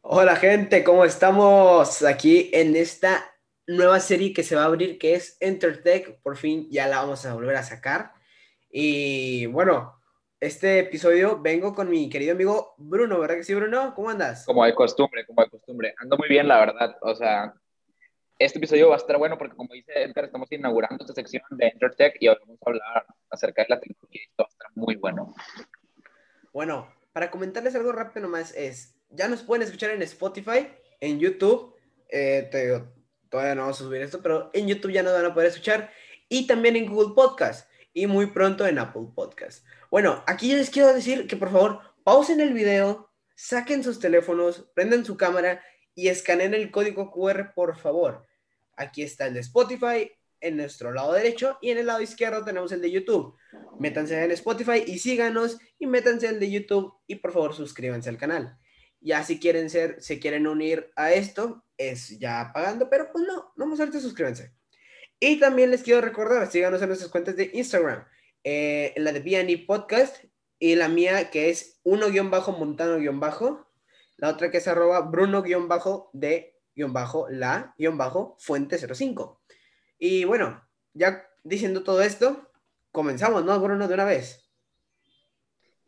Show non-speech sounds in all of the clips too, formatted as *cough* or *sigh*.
Hola gente, ¿cómo estamos? Aquí en esta nueva serie que se va a abrir, que es EnterTech. Por fin ya la vamos a volver a sacar. Y bueno, este episodio vengo con mi querido amigo Bruno, ¿verdad que sí, Bruno? ¿Cómo andas? Como de costumbre, como de costumbre. Ando muy bien, la verdad. O sea, este episodio va a estar bueno porque, como dice Enter, estamos inaugurando esta sección de EnterTech y hoy vamos a hablar acerca de la tecnología y esto va a estar muy bueno. Bueno, para comentarles algo rápido nomás es, ya nos pueden escuchar en Spotify, en YouTube, eh, te todavía no vamos a subir esto, pero en YouTube ya nos van a poder escuchar y también en Google Podcast y muy pronto en Apple Podcast. Bueno, aquí yo les quiero decir que por favor pausen el video, saquen sus teléfonos, prendan su cámara y escaneen el código QR, por favor. Aquí está el de Spotify en nuestro lado derecho y en el lado izquierdo tenemos el de YouTube. Métanse en Spotify y síganos y métanse en el de YouTube y por favor suscríbanse al canal. Ya si quieren ser, se quieren unir a esto, es ya pagando, pero pues no, no más ahorita suscríbanse. Y también les quiero recordar, síganos en nuestras cuentas de Instagram, eh, la de BNE Podcast y la mía que es 1-montano-bajo, la otra que es arroba bruno-de-la-fuente05. Y bueno, ya diciendo todo esto, comenzamos, ¿no, Bruno, de una vez?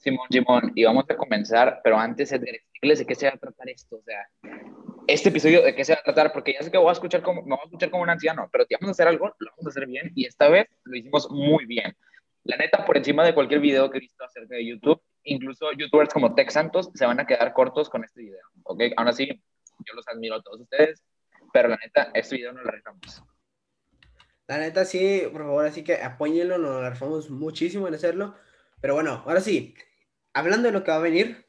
Simón, Simón, y vamos a comenzar, pero antes, Edgar, de qué se va a tratar esto, o sea, este episodio de qué se va a tratar, porque ya sé que voy a escuchar como, me voy a escuchar como un anciano, pero si vamos a hacer algo, lo vamos a hacer bien, y esta vez lo hicimos muy bien. La neta, por encima de cualquier video que he visto acerca de YouTube, incluso youtubers como Tech Santos se van a quedar cortos con este video, ¿ok? Aún así, yo los admiro a todos ustedes, pero la neta, este video no lo dejamos. La neta, sí, por favor, así que apóyenlo, nos rifamos muchísimo en hacerlo. Pero bueno, ahora sí, hablando de lo que va a venir,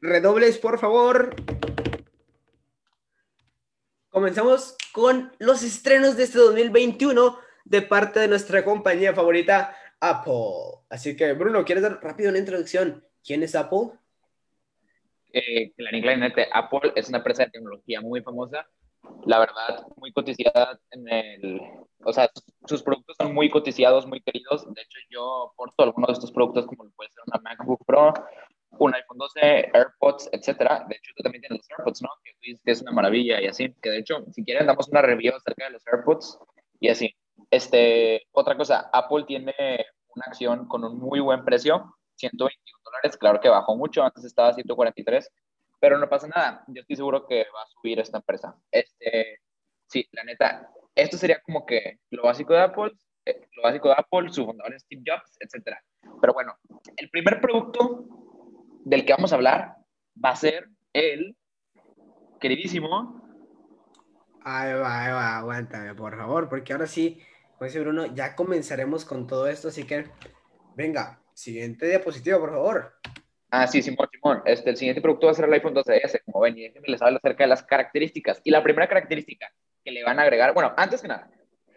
redobles, por favor. Comenzamos con los estrenos de este 2021 de parte de nuestra compañía favorita, Apple. Así que, Bruno, ¿quieres dar rápido una introducción? ¿Quién es Apple? Eh, claramente, Apple es una empresa de tecnología muy famosa. La verdad, muy cotizada en el. O sea, sus productos son muy coticiados, muy queridos. De hecho, yo porto algunos de estos productos, como puede ser una MacBook Pro, un iPhone 12, AirPods, etcétera. De hecho, tú también tienes los AirPods, ¿no? Que tú dices que es una maravilla y así. Que de hecho, si quieren, damos una review acerca de los AirPods y así. Este, otra cosa, Apple tiene una acción con un muy buen precio, 121 dólares. Claro que bajó mucho, antes estaba a 143, pero no pasa nada. Yo estoy seguro que va a subir esta empresa. Este, sí, la neta, esto sería como que lo básico de Apple, eh, lo básico de Apple, su fundador Steve Jobs, etcétera. Pero bueno, el primer producto del que vamos a hablar va a ser el queridísimo. Ahí va, ahí va, aguántame, por favor, porque ahora sí, pues Bruno, ya comenzaremos con todo esto, así que venga, siguiente diapositiva, por favor. Ah, sí, Simón, Simón. Este, el siguiente producto va a ser el iPhone 12S, como ven, y déjenme les hablar acerca de las características. Y la primera característica que le van a agregar, bueno, antes que nada,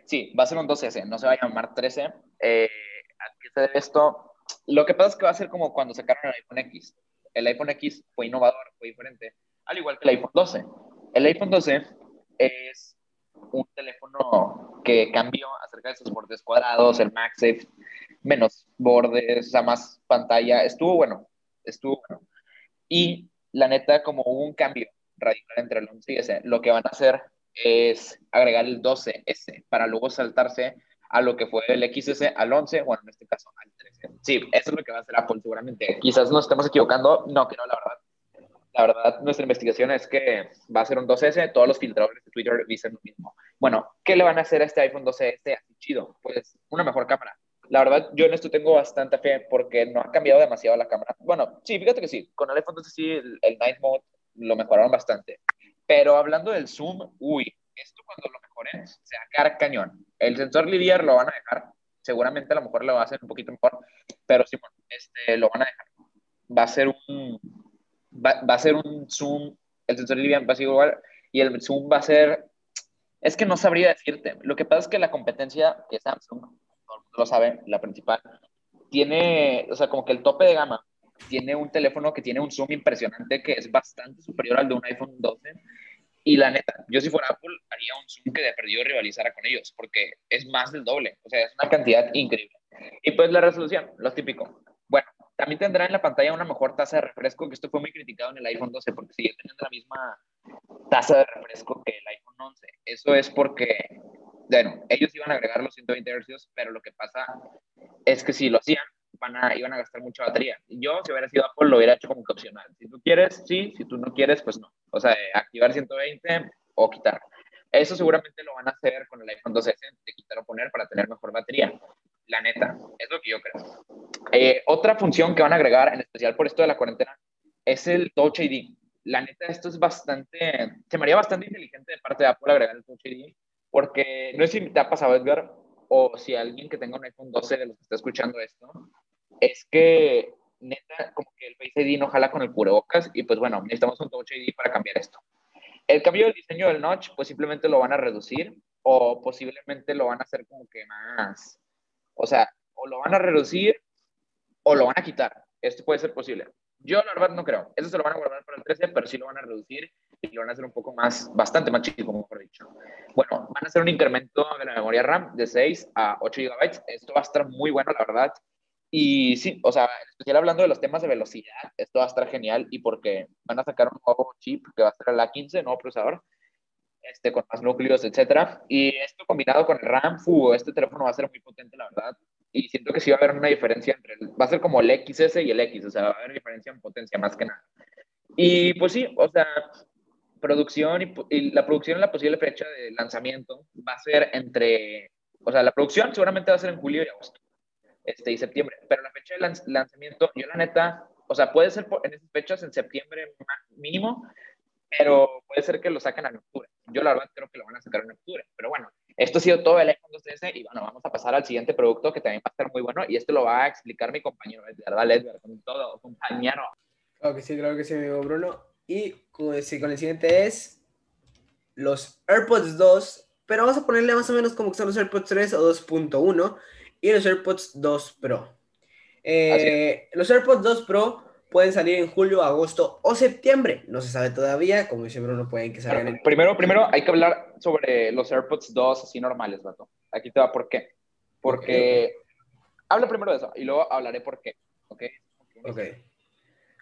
sí, va a ser un 12S, no se va a llamar 13. Eh, ¿A qué se debe esto? Lo que pasa es que va a ser como cuando sacaron el iPhone X. El iPhone X fue innovador, fue diferente, al igual que el iPhone 12. El iPhone 12 es un teléfono que cambió acerca de sus bordes cuadrados, el MagSafe, menos bordes, o sea, más pantalla. Estuvo bueno, estuvo bueno. Y la neta, como hubo un cambio radical entre el 11 y ese, lo que van a hacer es agregar el 12S para luego saltarse a lo que fue el XS al 11, bueno, en este caso al 13. Sí, eso es lo que va a hacer Apple seguramente. Quizás nos estemos equivocando, no, que no, la verdad. La verdad, nuestra investigación es que va a ser un 12S, todos los filtradores de Twitter dicen lo mismo. Bueno, ¿qué le van a hacer a este iPhone 12S así chido? Pues una mejor cámara. La verdad, yo en esto tengo bastante fe porque no ha cambiado demasiado la cámara. Bueno, sí, fíjate que sí, con el iPhone 12 sí, el, el Night Mode lo mejoraron bastante. Pero hablando del zoom, uy, esto cuando lo mejoren se va a quedar cañón. El sensor Lidier lo van a dejar, seguramente a lo mejor lo hacer un poquito mejor, pero sí, bueno, este, lo van a dejar. Va a ser un, va, va a ser un zoom, el sensor Lidier va a ser igual, y el zoom va a ser, es que no sabría decirte. Lo que pasa es que la competencia que Samsung, todo el mundo lo sabe, la principal, tiene, o sea, como que el tope de gama tiene un teléfono que tiene un zoom impresionante que es bastante superior al de un iPhone 12 y la neta, yo si fuera Apple, haría un Zoom que de perdido rivalizara con ellos, porque es más del doble. O sea, es una cantidad increíble. Y pues la resolución, lo típico. Bueno, también tendrá en la pantalla una mejor tasa de refresco, que esto fue muy criticado en el iPhone 12 porque sigue teniendo la misma tasa de refresco que el iPhone 11. Eso es porque, bueno, ellos iban a agregar los 120 Hz, pero lo que pasa es que si lo hacían, van a, iban a gastar mucha batería. Yo, si hubiera sido Apple, lo hubiera hecho como que opcional. Si tú quieres, sí, si tú no quieres, pues no. O sea, activar 120 o quitar. Eso seguramente lo van a hacer con el iPhone 12S, de quitar o poner para tener mejor batería. La neta, es lo que yo creo. Eh, otra función que van a agregar, en especial por esto de la cuarentena, es el Touch ID. La neta, esto es bastante, se me haría bastante inteligente de parte de Apple agregar el Touch ID, porque no sé si te ha pasado, Edgar, o si alguien que tenga un iPhone 12 de los que está escuchando esto, es que neta, como que el Face ID no jala con el cubrebocas y pues bueno, necesitamos un Touch ID para cambiar esto. El cambio del diseño del notch, pues simplemente lo van a reducir o posiblemente lo van a hacer como que más, o sea, o lo van a reducir o lo van a quitar. Esto puede ser posible. Yo la verdad no creo. Eso se lo van a guardar para el 13, pero sí lo van a reducir y lo van a hacer un poco más, bastante más chico, mejor dicho. Bueno, van a hacer un incremento de la memoria RAM de 6 a 8 GB. Esto va a estar muy bueno, la verdad. Y sí, o sea, especial hablando de los temas de velocidad, esto va a estar genial y porque van a sacar un nuevo chip que va a ser el A15, nuevo procesador, este, con más núcleos, etcétera. Y esto combinado con el RAM, fu, este teléfono va a ser muy potente, la verdad. Y siento que sí va a haber una diferencia entre, el, va a ser como el XS y el X, o sea, va a haber diferencia en potencia más que nada. Y pues sí, o sea, producción y, y la producción, la posible fecha de lanzamiento va a ser entre, o sea, la producción seguramente va a ser en julio y agosto este, y septiembre. Pero la fecha de lanzamiento, yo la neta, o sea, puede ser en esas fechas, en septiembre mínimo, pero puede ser que lo saquen en octubre. Yo la verdad creo que lo van a sacar en octubre. Pero bueno, esto ha sido todo el iPhone 2S y bueno, vamos a pasar al siguiente producto que también va a estar muy bueno y esto lo va a explicar mi compañero Edgar, ¿vale, Edgar? Con todo, compañero. Claro que sí, claro que sí, amigo Bruno. Y con el siguiente es los AirPods 2, pero vamos a ponerle más o menos como que son los AirPods 3 o 2.1 y los AirPods 2 Pro. Eh, los AirPods 2 Pro pueden salir en julio, agosto o septiembre. No se sabe todavía, como dice Bruno, pueden que salgan en... Primero, primero hay que hablar sobre los AirPods 2 así normales, vato. Aquí te va por qué. Porque... Habla primero de eso y luego hablaré por qué. ¿Ok? Ok.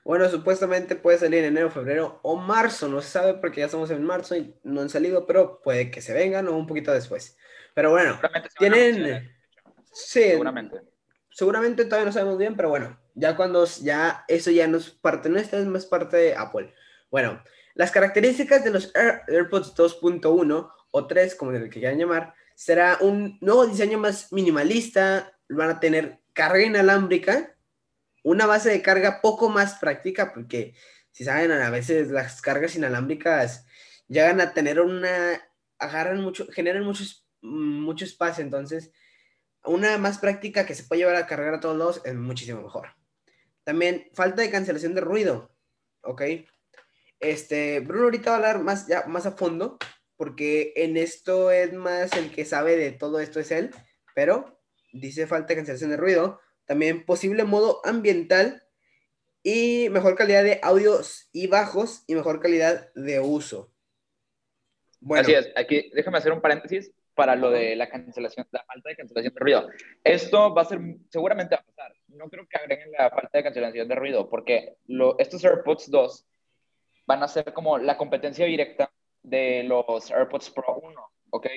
Bueno, supuestamente puede salir en enero, febrero o marzo. No se sabe porque ya estamos en marzo y no han salido, pero puede que se vengan o un poquito después. Pero bueno, tienen... Sí. Seguramente. Seguramente todavía no sabemos bien, pero bueno, ya cuando ya eso ya no es parte nuestra, es más parte de Apple. Bueno, las características de los AirPods 2.1 o 3, como el que quieran llamar, será un nuevo diseño más minimalista, van a tener carga inalámbrica, una base de carga poco más práctica, porque si saben, a veces las cargas inalámbricas llegan a tener una, agarran mucho, generan mucho, mucho espacio, entonces una más práctica que se puede llevar a cargar a todos lados es muchísimo mejor. También falta de cancelación de ruido, ¿ok? Este, Bruno ahorita va a hablar más, ya, más a fondo, porque en esto es más el que sabe de todo esto es él, pero dice falta de cancelación de ruido, también posible modo ambiental y mejor calidad de audios y bajos y mejor calidad de uso. Bueno. Así es, aquí déjame hacer un paréntesis para lo de la cancelación, la falta de cancelación de ruido. Esto va a ser, seguramente va a pasar. No creo que agreguen la falta de cancelación de ruido, porque lo, estos AirPods 2 van a ser como la competencia directa de los AirPods Pro 1, ¿ok?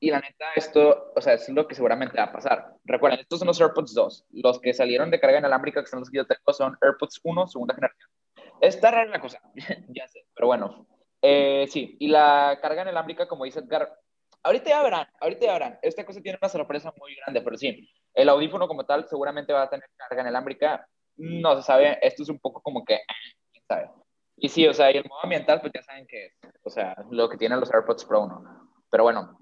Y la neta, esto, o sea, es lo que seguramente va a pasar. Recuerden, estos son los AirPods 2. Los que salieron de carga inalámbrica, que son los que yo tengo, son AirPods 1, segunda generación. Está rara la cosa, *laughs* ya sé, pero bueno. Eh, sí, y la carga inalámbrica, como dice Edgar, ahorita ya verán, ahorita ya verán. Esta cosa tiene una sorpresa muy grande, pero sí, el audífono como tal seguramente va a tener carga inalámbrica. No se sabe, esto es un poco como que, quién sabe. Y sí, o sea, y el modo ambiental, pues ya saben que es, o sea, lo que tienen los AirPods Pro 1. Pero bueno,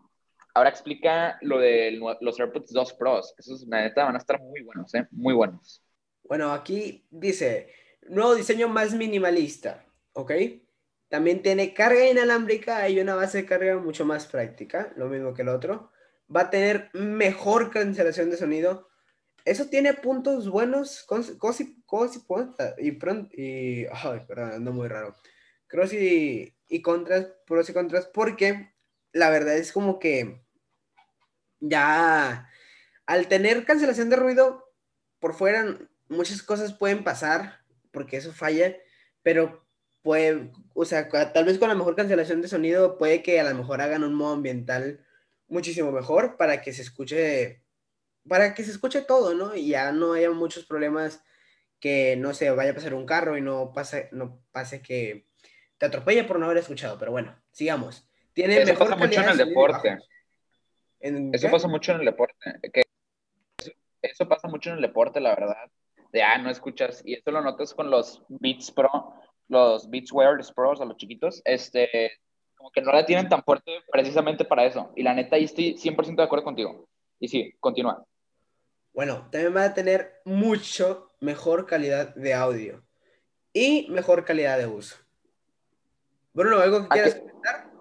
ahora explica lo de los AirPods 2 Pros. Esos, la neta, van a estar muy buenos, ¿eh? Muy buenos. Bueno, aquí dice, nuevo diseño más minimalista, ¿ok? También tiene carga inalámbrica y una base de carga mucho más práctica, lo mismo que el otro. Va a tener mejor cancelación de sonido. Eso tiene puntos buenos, cosi, cosi, y pronto, y, ay, perdón, ando muy raro. Cross y, y contras, pros y contras, porque la verdad es como que ya al tener cancelación de ruido por fuera muchas cosas pueden pasar, porque eso falla, pero puede, o sea, tal vez con la mejor cancelación de sonido puede que a lo mejor hagan un modo ambiental muchísimo mejor para que se escuche, para que se escuche todo, ¿no? Y ya no haya muchos problemas que, no se vaya a pasar un carro y no pase, no pase que te atropelle por no haber escuchado, pero bueno, sigamos. Tiene Eso pasa mucho en el deporte. Eso pasa mucho en el deporte. Eso pasa mucho en el deporte, la verdad. De, ah, no escuchas. Y esto lo notas con los Beats Pro, los Beats Wear Pros, a los chiquitos. Este, como que no la tienen tan fuerte precisamente para eso. Y la neta, ahí estoy 100% de acuerdo contigo. Y sí, continúa. Bueno, también va a tener mucho mejor calidad de audio y mejor calidad de uso. Bruno, ¿algo que quieras comentar?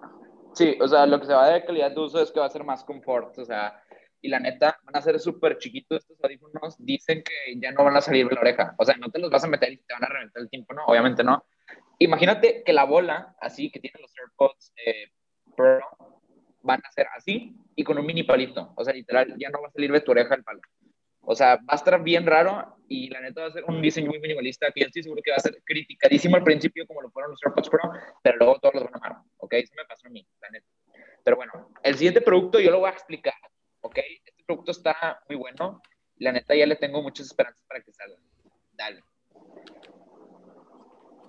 Sí, o sea, lo que se va de calidad de uso es que va a ser más confort, o sea, y la neta, van a ser súper chiquitos estos audífonos, dicen que ya no van a salir de la oreja, o sea, no te los vas a meter y te van a reventar el tiempo, ¿no? Obviamente no. Imagínate que la bola, así, que tienen los AirPods eh, Pro, van a ser así y con un mini palito, o sea, literal, ya no va a salir de tu oreja el palo. O sea, va a estar bien raro y la neta va a ser un diseño muy minimalista que yo estoy seguro que va a ser criticadísimo al principio como lo fueron los AirPods Pro, pero luego todos los van a amar, ¿ok? Eso me pasó a mí, la neta. Pero bueno, el siguiente producto yo lo voy a explicar, ¿ok? Este producto está muy bueno la neta ya le tengo muchas esperanzas para que salga. Dale.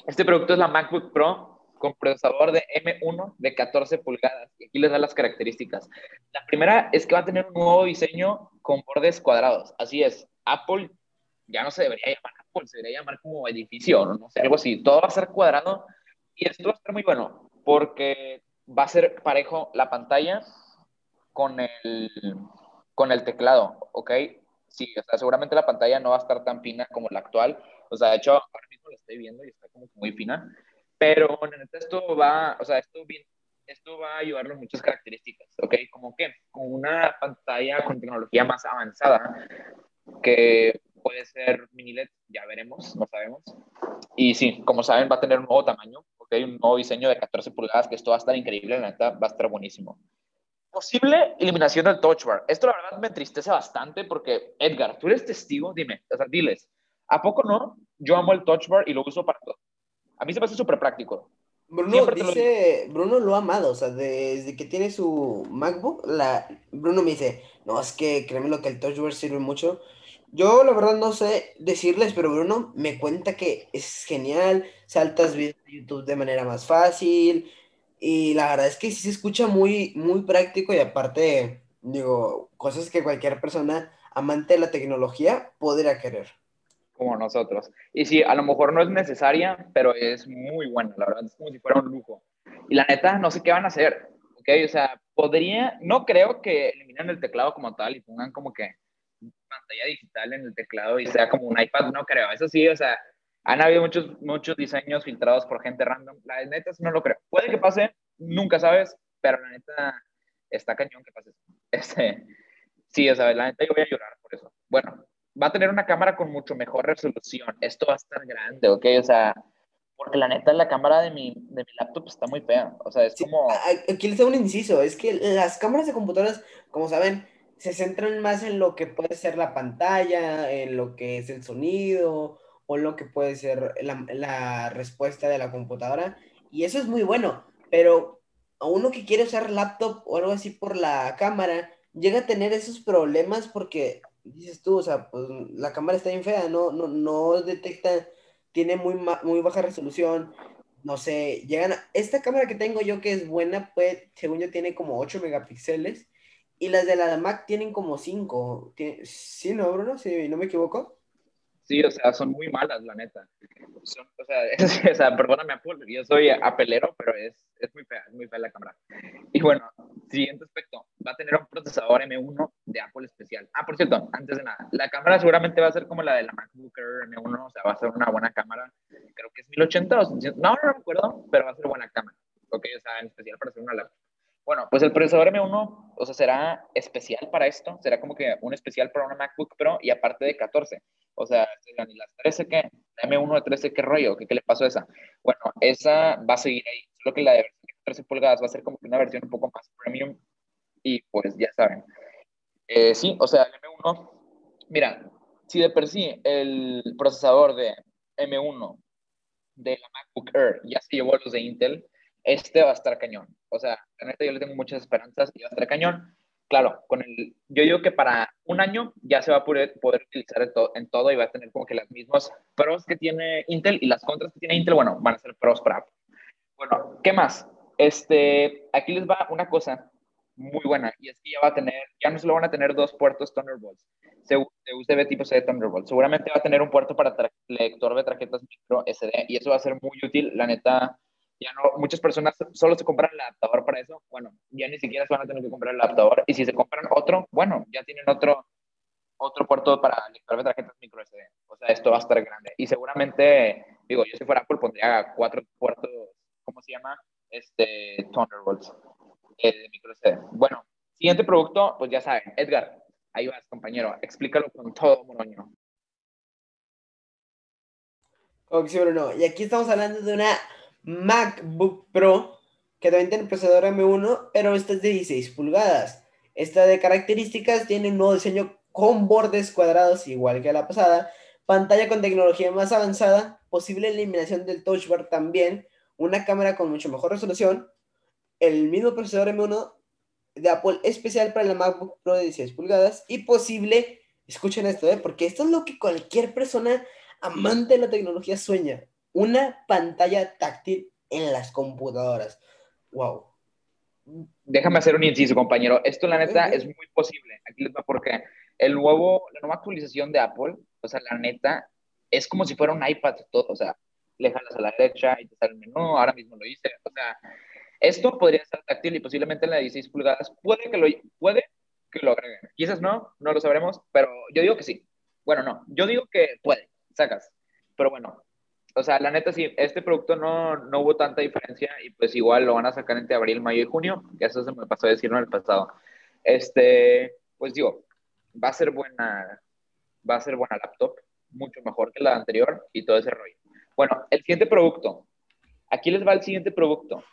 Este producto es la MacBook Pro procesador de M1 de 14 pulgadas. Y aquí les da las características. La primera es que va a tener un nuevo diseño con bordes cuadrados. Así es, Apple ya no se debería llamar Apple, se debería llamar como edificio, no sé, algo así. Todo va a ser cuadrado y esto va a estar muy bueno porque va a ser parejo la pantalla con el, con el teclado, ¿ok? Sí, o sea, seguramente la pantalla no va a estar tan fina como la actual. O sea, de hecho, ahora mismo la estoy viendo y está como muy fina. Pero esto va, o sea, esto, esto va a ayudarlo muchas características, ¿ok? Como que con una pantalla con tecnología más avanzada, que puede ser mini LED, ya veremos, no sabemos. Y sí, como saben, va a tener un nuevo tamaño, ¿ok? Un nuevo diseño de 14 pulgadas, que esto va a estar increíble, la neta, va a estar buenísimo. Posible eliminación del touch bar. Esto la verdad me entristece bastante porque, Edgar, tú eres testigo, dime, o sea, diles, ¿a poco no? Yo amo el touch bar y lo uso para todo. A mí se me hace súper práctico. Bruno dice, Bruno lo ha amado, o sea, desde que tiene su MacBook, la, Bruno me dice, no, es que créeme lo que el Touch Bar sirve mucho. Yo la verdad no sé decirles, pero Bruno me cuenta que es genial, saltas videos de YouTube de manera más fácil, y la verdad es que sí se escucha muy, muy práctico y aparte, digo, cosas que cualquier persona amante de la tecnología podría querer como nosotros. Y sí, a lo mejor no es necesaria, pero es muy buena, la verdad, es como si fuera un lujo. Y la neta, no sé qué van a hacer, ¿ok? O sea, podría, no creo que eliminen el teclado como tal y pongan como que pantalla digital en el teclado y sea como un iPad, no creo. Eso sí, o sea, han habido muchos, muchos diseños filtrados por gente random. La neta, no lo creo. Puede que pase, nunca sabes, pero la neta, está cañón que pase. *laughs* Este, sí, o sea, la neta, yo voy a llorar por eso. Bueno, va a tener una cámara con mucho mejor resolución. Esto va a estar grande, ¿ok? O sea, porque la neta la cámara de mi, de mi laptop está muy fea. O sea, es como... Aquí les hago un inciso, es que las cámaras de computadoras, como saben, se centran más en lo que puede ser la pantalla, en lo que es el sonido, o lo que puede ser la, la respuesta de la computadora. Y eso es muy bueno, pero a uno que quiere usar laptop o algo así por la cámara, llega a tener esos problemas porque dices tú, o sea, pues la cámara está bien fea, no, no, no detecta, tiene muy, muy baja resolución, no sé, llegan a, esta cámara que tengo yo que es buena, pues, según yo tiene como 8 megapíxeles, y las de la Mac tienen como 5, ¿sí, no, Bruno? Si no me equivoco. Sí, o sea, son muy malas, la neta. o, sea, *laughs* o sea, perdóname, Apple, yo soy apelero, pero es, es muy fea, es muy fea la cámara. Y bueno, siguiente aspecto, va a tener un procesador M1 de Apple especial. Ah, por cierto, antes de nada, la cámara seguramente va a ser como la de la MacBook Air M1, o sea, va a ser una buena cámara. Creo que es 1080 o no, no me acuerdo, pero va a ser buena cámara. Ok, o sea, en especial para hacer una laptop. Bueno, pues el procesador M1, o sea, será especial para esto, será como que un especial para una MacBook Pro y aparte de 14. O sea, ¿y las 13 qué? La M1 de 13, ¿qué rollo? ¿Qué, ¿Qué le pasó a esa? Bueno, esa va a seguir ahí, solo que la de 13 pulgadas va a ser como que una versión un poco más premium y pues ya saben. Eh, sí, o sea, el M1, mira, si de per sí el procesador de M1 de la MacBook Air ya se llevó a los de Intel, este va a estar cañón. O sea, en este yo le tengo muchas esperanzas y va a estar cañón. Claro, con el, yo digo que para un año ya se va a poder, poder utilizar en, en, todo y va a tener como que las mismas pros que tiene Intel y las contras que tiene Intel, bueno, van a ser pros para. Bueno, ¿qué más? Este, aquí les va una cosa muy buena y es que ya va a tener, ya no solo van a tener dos puertos Thunderbolt, de USB tipo C de Thunderbolt, seguramente va a tener un puerto para lector de tarjetas micro SD y eso va a ser muy útil, la neta, ya no, muchas personas solo se compran el adaptador para eso, bueno, ya ni siquiera se van a tener que comprar el adaptador y si se compran otro, bueno, ya tienen otro otro puerto para lector tarjetas micro SD. O sea, esto va a estar grande. Y seguramente, digo, yo si fuera Apple pondría cuatro puertos, ¿cómo se llama? Este, Thunderbolts eh, de micro SD. Bueno, siguiente producto, pues ya saben, Edgar, ahí vas, compañero, explícalo con todo Moroño. Ok, Bruno. Y aquí estamos hablando de una MacBook Pro que también tiene procesador M1, pero esta es de 16 pulgadas. Esta de características tiene un nuevo diseño con bordes cuadrados, igual que la pasada, pantalla con tecnología más avanzada, posible eliminación del touch bar también, una cámara con mucho mejor resolución, el mismo procesador M1 de Apple especial para la MacBook Pro de 16 pulgadas y posible, escuchen esto, ¿eh? porque esto es lo que cualquier persona amante de la tecnología sueña, una pantalla táctil en las computadoras. Wow. Déjame hacer un inciso, compañero. Esto, la neta, es muy posible. Aquí les va porque el nuevo, la nueva actualización de Apple, o sea, la neta, es como si fuera un iPad todo, o sea, le jalas a la derecha y te sale el menú, ahora mismo lo hice, o sea, esto podría ser táctil y posiblemente en la 16 pulgadas puede que lo, puede que lo agreguen. Quizás no, no lo sabremos, pero yo digo que sí. Bueno, no, yo digo que puede, sacas. Pero bueno, o sea, la neta sí, este producto no, no hubo tanta diferencia y pues igual lo van a sacar entre abril, mayo y junio, que eso se me pasó a decir en el pasado. Este, pues digo, va a ser buena, va a ser buena laptop, mucho mejor que la anterior y todo ese rollo. Bueno, el siguiente producto. Aquí les va el siguiente producto.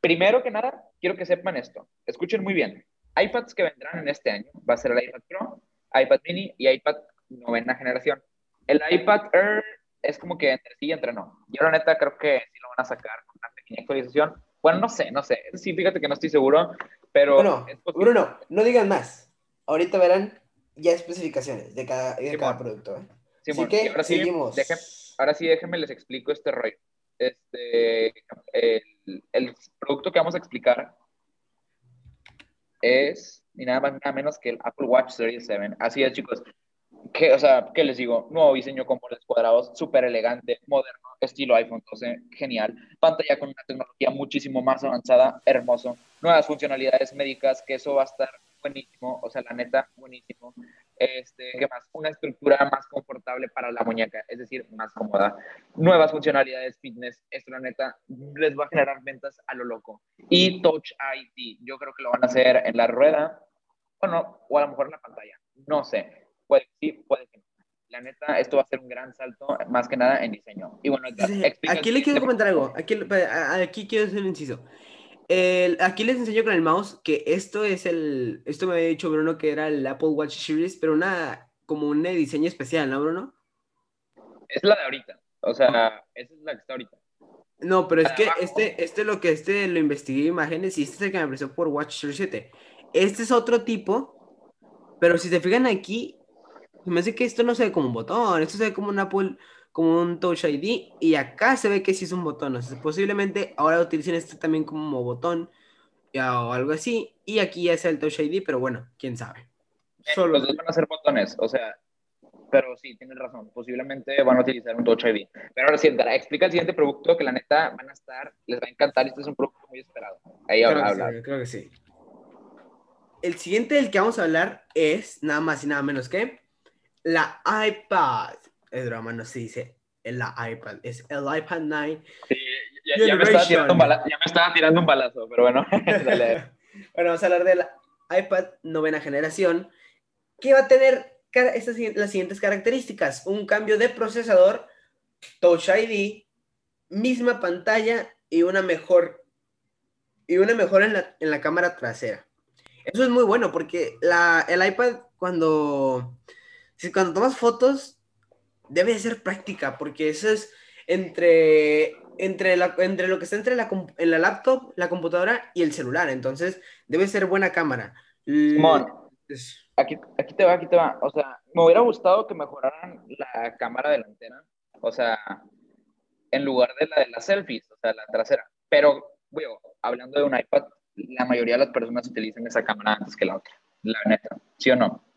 Primero que nada, quiero que sepan esto. Escuchen muy bien. iPads que vendrán en este año va a ser el iPad Pro, iPad Mini y iPad novena generación. El iPad Air es como que entre sí y entre no. Yo la neta creo que sí lo van a sacar con una pequeña actualización. Bueno, no sé, no sé. Sí, fíjate que no estoy seguro, pero... Bueno, Bruno, no digan más. Ahorita verán ya especificaciones de cada, de cada producto. ¿eh? Así que ahora sí, seguimos. ahora sí, déjenme les explico este rollo. Este, el, el, producto que vamos a explicar es ni nada más nada menos que el Apple Watch Series 7. Así es, chicos. ¿Qué, o sea, ¿qué les digo? Nuevo diseño con bordes cuadrados, súper elegante, moderno, estilo iPhone 12, genial. Pantalla con una tecnología muchísimo más avanzada, hermoso. Nuevas funcionalidades médicas, que eso va a estar buenísimo, o sea, la neta, buenísimo. Este, ¿qué más? Una estructura más confortable para la muñeca, es decir, más cómoda. Nuevas funcionalidades fitness, esto la neta les va a generar ventas a lo loco. Y Touch ID, yo creo que lo van a hacer en la rueda, bueno, o a lo mejor en la pantalla, no sé, puede que sí, puede que no. La neta, esto va a ser un gran salto, más que nada en diseño. Y bueno, aquí le quiero comentar algo, aquí, aquí quiero hacer un inciso aquí les enseño con el mouse que esto es el. Esto me había dicho Bruno que era el Apple Watch Series, pero una como un diseño especial, ¿no, Bruno? Es la de ahorita. O sea, esa es la que está ahorita. No, pero es que este, este lo que este lo investigué imágenes y este es el que me apareció por Watch Series 7. Este es otro tipo, pero si se fijan aquí, me hace que esto no se ve como un botón, esto se ve como un Apple como un Touch ID y acá se ve que sí es un botón. O sea, posiblemente ahora utilicen este también como botón o algo así. Y aquí ya es el Touch ID, pero bueno, quién sabe. Eh, Solo... Los dos van a ser botones, o sea, pero sí, tienes razón. Posiblemente van a utilizar un Touch ID. Pero ahora sí, explica el siguiente producto que la neta van a estar, les va a encantar. Este es un producto muy esperado. Ahí creo habla. creo que sí. El siguiente del que vamos a hablar es nada más y nada menos que la iPad es drama, no se dice la iPad, es el iPad 9. Sí, ya, me estaba tirando un balazo, ya me estaba tirando un balazo, pero bueno. *laughs* *laughs* bueno, vamos a hablar de la iPad novena generación, que va a tener estas, las siguientes características. Un cambio de procesador, Touch ID, misma pantalla y una mejor, y una mejora en la, en la cámara trasera. Eso es muy bueno porque la, el iPad cuando si cuando tomas fotos, debe de ser práctica, porque eso es entre, entre, la, entre lo que está entre la, en la laptop, la computadora y el celular. Entonces, debe ser buena cámara. Simón, aquí, aquí te va, aquí te va. O sea, me hubiera gustado que mejoraran la cámara delantera. O sea, en lugar de la de las selfies, o sea, la trasera. Pero, bueno, hablando de un iPad, la mayoría de las personas utilizan esa cámara antes que la otra. La neta, ¿sí o no?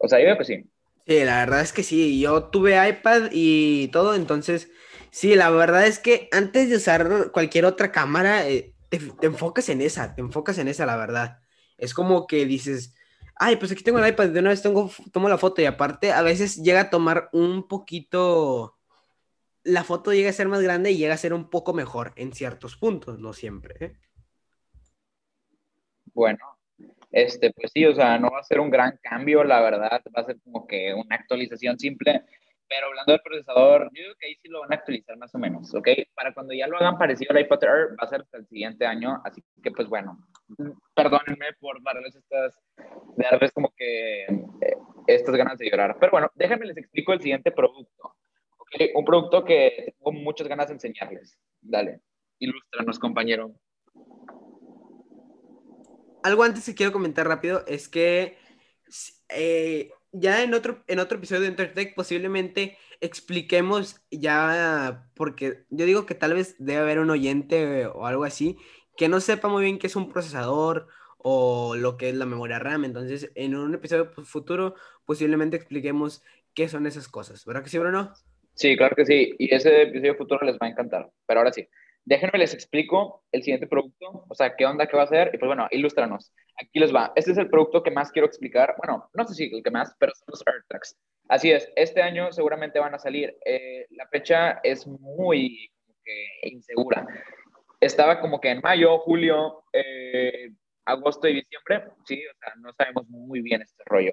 O sea, yo creo que sí. Sí, la verdad es que sí. Yo tuve iPad y todo, entonces, sí, la verdad es que antes de usar cualquier otra cámara, eh, te, enfocas en esa, te enfocas en esa, la verdad. Es como que dices, ay, pues aquí tengo el iPad, de una vez tengo, tomo la foto y aparte a veces llega a tomar un poquito, la foto llega a ser más grande y llega a ser un poco mejor en ciertos puntos, no siempre. ¿eh? Bueno, este, pues sí, o sea, no va a ser un gran cambio, la verdad, va a ser como que una actualización simple, pero hablando del procesador, yo creo que ahí sí lo van a actualizar más o menos, ¿ok? Para cuando ya lo hagan parecido al iPad Air, va a ser hasta el siguiente año, así que pues bueno, perdónenme por darles estas, darles como que eh, estas ganas de llorar, pero bueno, déjenme les explico el siguiente producto, ¿ok? Un producto que tengo muchas ganas de enseñarles, dale, ilústranos compañero algo antes que quiero comentar rápido es que eh, ya en otro, en otro episodio de Intertech posiblemente expliquemos ya, porque yo digo que tal vez debe haber un oyente o algo así que no sepa muy bien qué es un procesador o lo que es la memoria RAM. Entonces, en un episodio futuro posiblemente expliquemos qué son esas cosas. ¿Verdad que sí, Bruno? Sí, claro que sí. Y ese episodio futuro les va a encantar. Pero ahora sí. Déjenme les explico el siguiente producto, o sea, qué onda, qué va a ser, y pues bueno, ilústranos. Aquí les va. Este es el producto que más quiero explicar. Bueno, no sé si el que más, pero son los AirTags. Así es, este año seguramente van a salir. Eh, la fecha es muy insegura. Estaba como que en mayo, julio, eh, agosto y diciembre. Sí, o sea, no sabemos muy bien este rollo.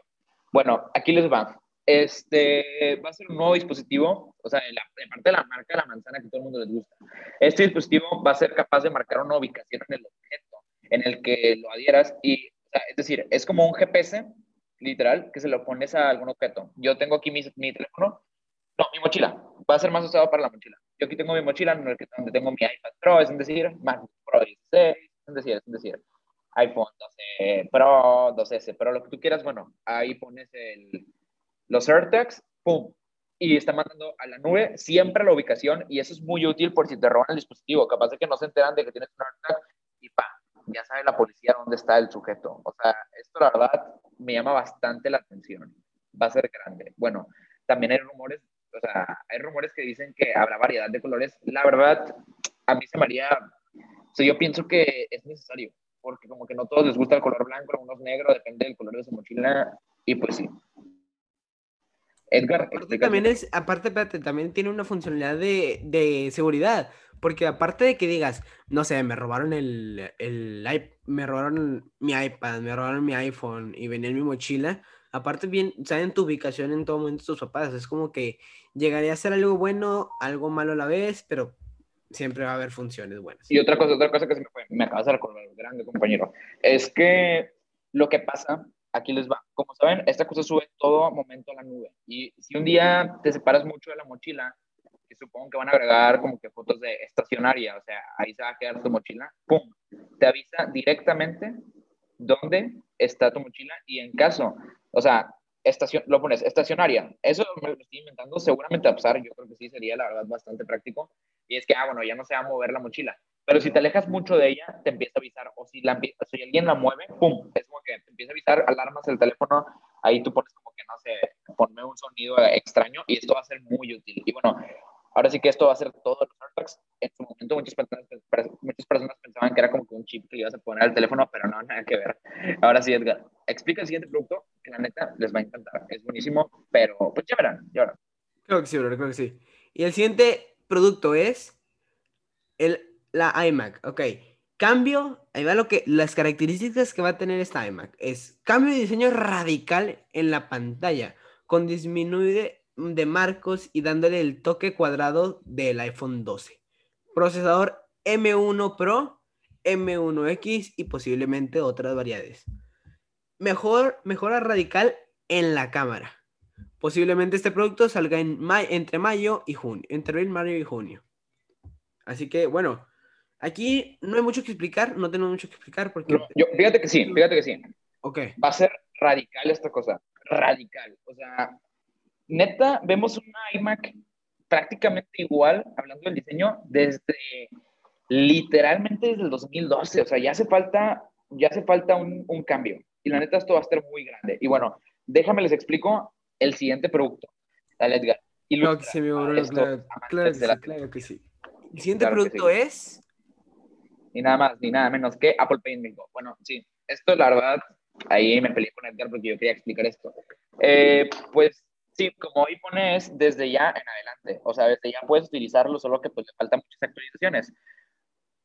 Bueno, aquí les va. Este va a ser un nuevo dispositivo, o sea, la, parte de la marca la manzana que todo el mundo les gusta. Este dispositivo va a ser capaz de marcar una ubicación en el objeto en el que lo adhieras y, es decir, es como un GPS, literal, que se lo pones a algún objeto. Yo tengo aquí mi, mi teléfono, no, mi mochila, va a ser más usado para la mochila. Yo aquí tengo mi mochila en el que, donde tengo mi iPad Pro, es decir, MacBook Pro 16, es decir, es decir, iPhone 12 Pro, 12S, pero lo que tú quieras, bueno, ahí pones el, los AirTags, ¡pum! Y está mandando a la nube siempre la ubicación y eso es muy útil por si te roban el dispositivo. Capaz de que no se enteran de que tienes un AirTag y pa, ya sabe la policía dónde está el sujeto. O sea, esto la verdad me llama bastante la atención. Va a ser grande. Bueno, también hay rumores, o sea, hay rumores que dicen que habrá variedad de colores. La verdad, a mí se me haría, o sea, yo pienso que es necesario, porque como que no todos les gusta el color blanco, a unos negro, depende del color de su mochila, y pues sí, Edgar, aparte también es, aparte, espérate, también tiene una funcionalidad de, de, seguridad, porque aparte de que digas, no sé, me robaron el, el, me robaron mi iPad, me robaron mi iPhone y venía en mi mochila, aparte bien, saben tu ubicación en todo momento tus papás, es como que llegaría a ser algo bueno, algo malo a la vez, pero siempre va a haber funciones buenas. Y otra cosa, otra cosa que se me fue, me acabas de recordar, grande compañero, es que lo que pasa aquí les va. Como saben, esta cosa sube todo momento a la nube. Y si un día te separas mucho de la mochila, que supongo que van a agregar como que fotos de estacionaria, o sea, ahí se va a quedar tu mochila, ¡pum! Te avisa directamente dónde está tu mochila y en caso, o sea, estación, lo pones estacionaria. Eso me lo estoy inventando, seguramente a pasar, yo creo que sí sería la verdad bastante práctico. Y es que, ah, bueno, ya no se va a mover la mochila. Pero si te alejas mucho de ella, te empieza a avisar. O si, la, si alguien la mueve, ¡pum! Es que te empieza a avisar, alarmas el teléfono. Ahí tú pones como que, no sé, ponme un sonido extraño y esto va a ser muy útil. Y bueno, ahora sí que esto va a ser todo los AirTags. En su momento muchas personas, muchas personas pensaban que era como que un chip que le ibas a poner al teléfono, pero no, nada que ver. Ahora sí, Edgar, explica el siguiente producto, que la neta les va a encantar. Es buenísimo, pero pues ya verán, ya verán. Creo que sí, bro, creo que sí. Y el siguiente producto es el la iMac, ok. Cambio, ahí va lo que, las características que va a tener esta iMac. Es cambio de diseño radical en la pantalla, con disminuye de marcos y dándole el toque cuadrado del iPhone 12. Procesador M1 Pro, M1X y posiblemente otras variedades. Mejor, mejora radical en la cámara. Posiblemente este producto salga en entre mayo y junio, entre mayo y junio. Así que, bueno, aquí no hay mucho que explicar, no tenemos mucho que explicar porque... yo, fíjate que sí, fíjate que sí. Ok. Va a ser radical esta cosa, radical. O sea, neta, vemos una iMac prácticamente igual, hablando del diseño, desde literalmente desde el 2012. O sea, ya hace falta, ya hace falta un, un cambio. Y la neta, esto va a estar muy grande. Y bueno, déjame les explico el siguiente producto. Dale, Edgar. Claro que sí, claro, claro, que sí, El siguiente producto es... Ni nada más, ni nada menos que Apple Pay en México. Bueno, sí, esto la verdad, ahí me peleé con Edgar porque yo quería explicar esto. Eh, pues sí, como ahí pones desde ya en adelante. O sea, desde ya puedes utilizarlo, solo que pues le faltan muchas actualizaciones.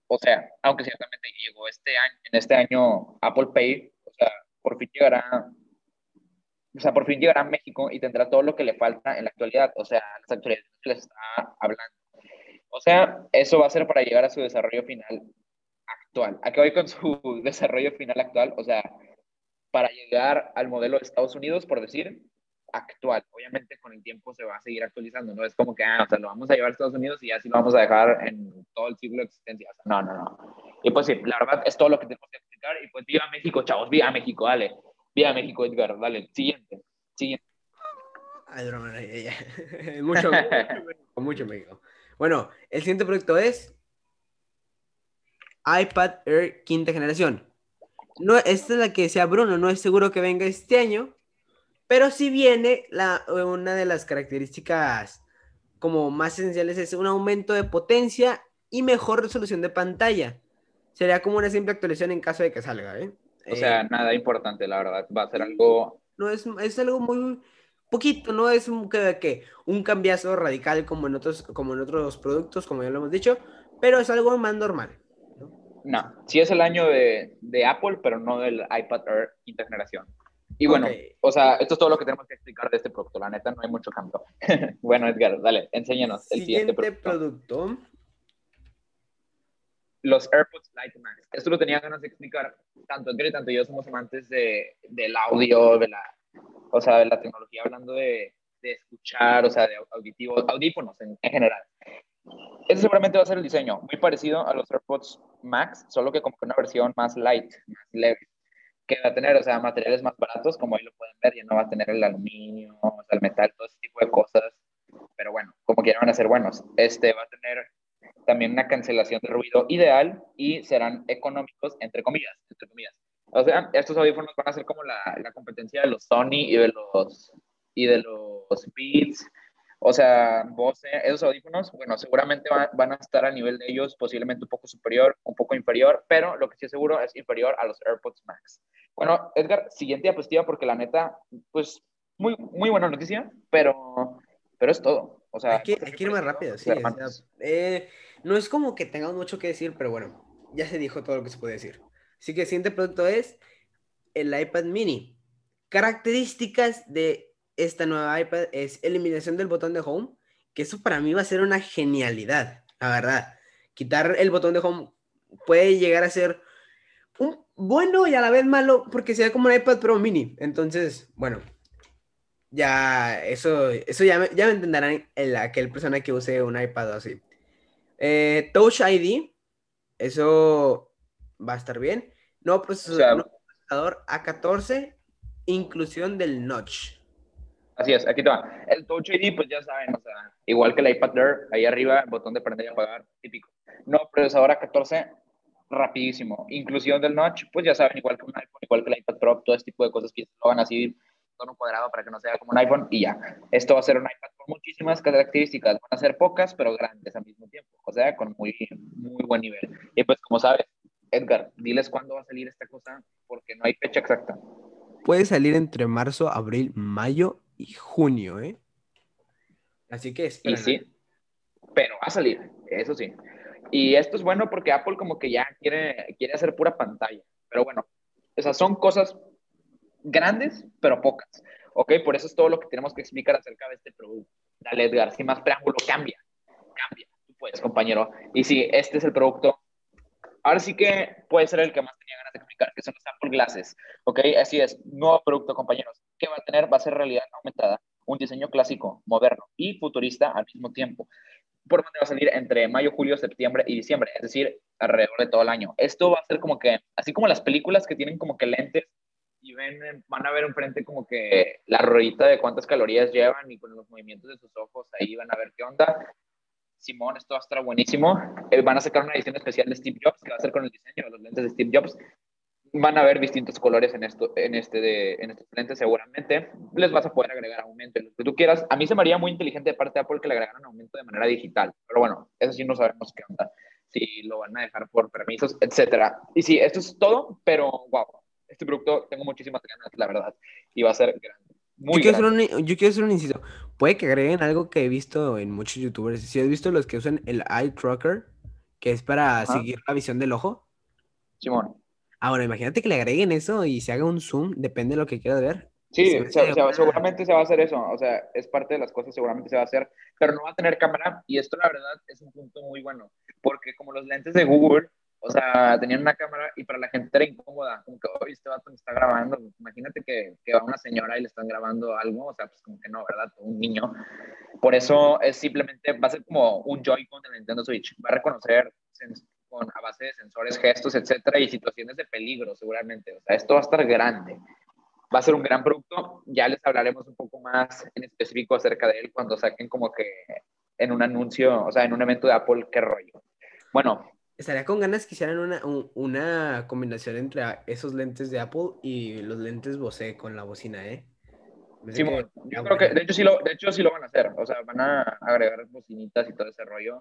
O sea, aunque ciertamente llegó este año, en este año Apple Pay, o sea, por fin llegará o sea, por fin llegará a México y tendrá todo lo que le falta en la actualidad, o sea, las actualidades que les está hablando. O sea, eso va a ser para llegar a su desarrollo final actual. ¿A qué voy con su *laughs* desarrollo final actual? O sea, para llegar al modelo de Estados Unidos, por decir, actual. Obviamente con el tiempo se va a seguir actualizando, no es como que, ah, o sea, lo vamos a llevar a Estados Unidos y así lo vamos a dejar en todo el siglo de existencia. no, no, no. Y pues sí, la verdad es todo lo que tenemos que explicar. Y pues viva México, chavos, viva México, dale. Viva México, Edgar. Dale, siguiente. Siguiente. Ay, broma, *laughs* mucho, mucho, mucho México. Bueno, el siguiente proyecto es iPad Air quinta generación. No, esta es la que decía Bruno, no es seguro que venga este año, pero si viene, la, una de las características como más esenciales es un aumento de potencia y mejor resolución de pantalla. Sería como una simple actualización en caso de que salga, ¿eh? O sea, nada importante, la verdad. Va a ser algo. No, es, es algo muy poquito, no es un, que, un cambiazo radical como en, otros, como en otros productos, como ya lo hemos dicho, pero es algo más normal. No, sí es el año de, de Apple, pero no del iPad Air quinta generación. Y bueno, o sea, esto es todo lo que tenemos que explicar de este producto. La neta, no hay mucho cambio. *laughs* bueno, Edgar, dale, enséñanos el siguiente, producto. producto los AirPods Lite Max. Esto lo tenía ganas de explicar. Tanto Edgar y tanto yo somos amantes de, del audio, de la, o sea, de la tecnología, hablando de, de escuchar, o sea, de auditivo, audífonos en, general. Ese seguramente va a ser el diseño, muy parecido a los AirPods Max, solo que como que una versión más light, más leve, que va a tener, o sea, materiales más baratos, como ahí lo pueden ver, ya no va a tener el aluminio, o sea, el metal, todo ese tipo de cosas, pero bueno, como quieran van a ser buenos. Este va a tener también una cancelación de ruido ideal y serán económicos, entre comillas, entre comillas. O sea, estos audífonos van a ser como la, la competencia de los Sony y de los, y de los Beats. O sea, Bose, esos audífonos, bueno, seguramente van, a estar a nivel de ellos, posiblemente un poco superior, un poco inferior, pero lo que sí es seguro es inferior a los AirPods Max. Bueno, Edgar, siguiente diapositiva, porque la neta, pues, muy, muy buena noticia, pero, pero es todo. O sea, hay que, hay que ir más rápido, sí. eh, no es como que tengamos mucho que decir, pero bueno, ya se dijo todo lo que se puede decir. Así que el siguiente producto es el iPad mini. Características de esta nueva iPad es eliminación del botón de home, que eso para mí va a ser una genialidad, la verdad. Quitar el botón de home puede llegar a ser un bueno y a la vez malo porque sea como un iPad Pro mini. Entonces, bueno, ya eso, eso ya, me, ya me entenderán el, aquel persona que use un iPad así. Eh, Touch ID, eso va a estar bien. No procesador, A14, inclusión del notch. Así es, aquí está. El Touch ID, pues ya saben, o sea, igual que el iPad Air, ahí arriba, el botón de prender y apagar, típico. No procesador A14, rapidísimo. Inclusión del notch, pues ya saben, igual que un iPhone, igual que el iPad Pro, todo este tipo de cosas que lo van así tono cuadrado para que no sea como un iPhone y ya. Esto va a ser un iPad con muchísimas características, van a ser pocas pero grandes al mismo tiempo, o sea, con muy, muy buen nivel. Y pues como sabes, Edgar, diles cuándo va a salir esta cosa porque no hay fecha exacta. Puede salir entre marzo, abril, mayo y junio, ¿eh? Así que Y sí, pero va a salir, eso sí. Y esto es bueno porque Apple como que ya quiere, quiere hacer pura pantalla. Pero bueno, esas son cosas grandes, pero pocas. ¿Ok? Por eso es todo lo que tenemos que explicar acerca de este producto. Dale, Edgar, sin más preámbulo, cambia. Cambia. Tú puedes, compañero. Y sí, este es el producto. Ahora sí que puede ser el que más tenía ganas de explicar, que son los Apple Glasses. ¿Ok? Así es. Nuevo producto, compañeros. Que va a tener va a ser realidad aumentada, un diseño clásico, moderno y futurista al mismo tiempo. Por donde va a salir entre mayo, julio, septiembre y diciembre, es decir, alrededor de todo el año. Esto va a ser como que, así como las películas que tienen como que lentes y ven, van a ver enfrente como que la ruedita de cuántas calorías llevan y con los movimientos de sus ojos ahí van a ver qué onda. Simón, esto va a estar buenísimo. Eh, van a sacar una edición especial de Steve Jobs que va a ser con el diseño de los lentes de Steve Jobs van a haber distintos colores en, esto, en, este de, en estos lentes seguramente. Les vas a poder agregar aumento, lo que tú quieras. A mí se me haría muy inteligente de parte de Apple que le agregaran aumento de manera digital, pero bueno, eso sí no sabemos qué onda, si lo van a dejar por permisos, etcétera. Y sí, esto es todo, pero wow, este producto tengo muchísimas ganas, la verdad, y va a ser grande. Muy yo, quiero grande. Hacer un, yo quiero hacer un inciso. Puede que agreguen algo que he visto en muchos youtubers. Si has visto los que usan el eye tracker, que es para seguir la visión del ojo. Simón. Ahora, imagínate que le agreguen eso y se haga un zoom, depende de lo que quieras ver. Sí, seguramente se va a hacer eso, o sea, es parte de las cosas, seguramente se va a hacer, pero no va a tener cámara y esto la verdad es un punto muy bueno, porque como los lentes de Google, o sea, tenían una cámara y para la gente era incómoda, como que, hoy este vato me está grabando, imagínate que, que, va una señora y le están grabando algo, o sea, pues como que no, ¿verdad? Un niño. Por eso es simplemente, va a ser como un Joy-Con de Nintendo Switch, va a reconocer con, a base de sensores, gestos, etcétera, y situaciones de peligro, seguramente. O sea, esto va a estar grande. Va a ser un gran producto. Ya les hablaremos un poco más en específico acerca de él cuando saquen como que en un anuncio, o sea, en un evento de Apple, qué rollo. Bueno. Estaría con ganas que hicieran una, una combinación entre esos lentes de Apple y los lentes Bose con la bocina, ¿eh? Sí, yo creo que, de hecho, sí lo, de hecho, sí lo van a hacer. O sea, van a agregar bocinitas y todo ese rollo.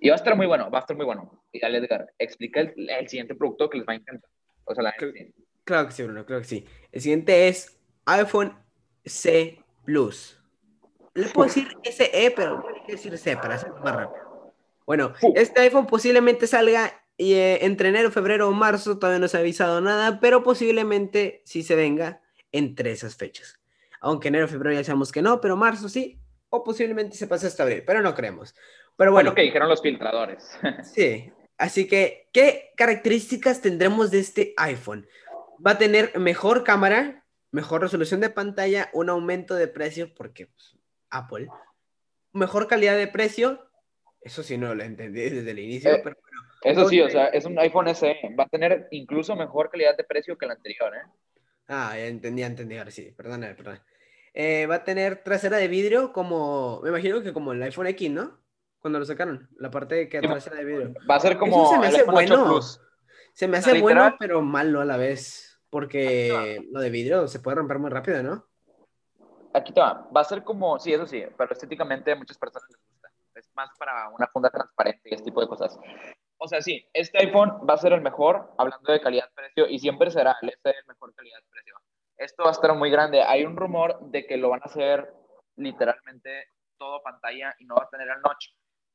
Y va a estar muy bueno, va a estar muy bueno. Y dale, Edgar, explica el, el siguiente producto que les va a encantar. O sea, la claro, claro que sí, Bruno, claro que sí. El siguiente es iPhone C Plus. Le puedo decir SE, pero hay que decir C para hacerlo más rápido. Bueno, este iPhone posiblemente salga eh, entre enero, febrero o marzo, todavía no se ha avisado nada, pero posiblemente sí se venga entre esas fechas. Aunque enero, febrero ya sabemos que no, pero marzo sí, o posiblemente se pase hasta abril, pero no creemos. Pero bueno. lo que dijeron los filtradores. *laughs* sí. Así que, ¿qué características tendremos de este iPhone? Va a tener mejor cámara, mejor resolución de pantalla, un aumento de precio, porque pues, Apple. Mejor calidad de precio. Eso sí no lo entendí desde el inicio, eh, pero bueno. Eso sí, o sea, es un iPhone SE. Va a tener incluso mejor calidad de precio que el anterior, ¿eh? Ah, ya entendí, ya entendí. Ahora sí, perdón, perdón. Eh, va a tener trasera de vidrio como, me imagino que como el iPhone X, ¿no? Cuando lo sacaron, la parte que atrás de vidrio. Va a ser como se me hace bueno. Se me hace bueno, pero malo a la vez, porque lo de vidrio se puede romper muy rápido, ¿no? Aquí te va. Va a ser como, sí, eso sí, pero estéticamente a muchas personas les gusta. Es más para una funda transparente y ese tipo de cosas. O sea, sí, este iPhone va a ser el mejor, hablando de calidad-precio, y siempre será el este el mejor calidad-precio. Esto va a estar muy grande. Hay un rumor de que lo van a hacer literalmente todo pantalla y no va a tener el notch.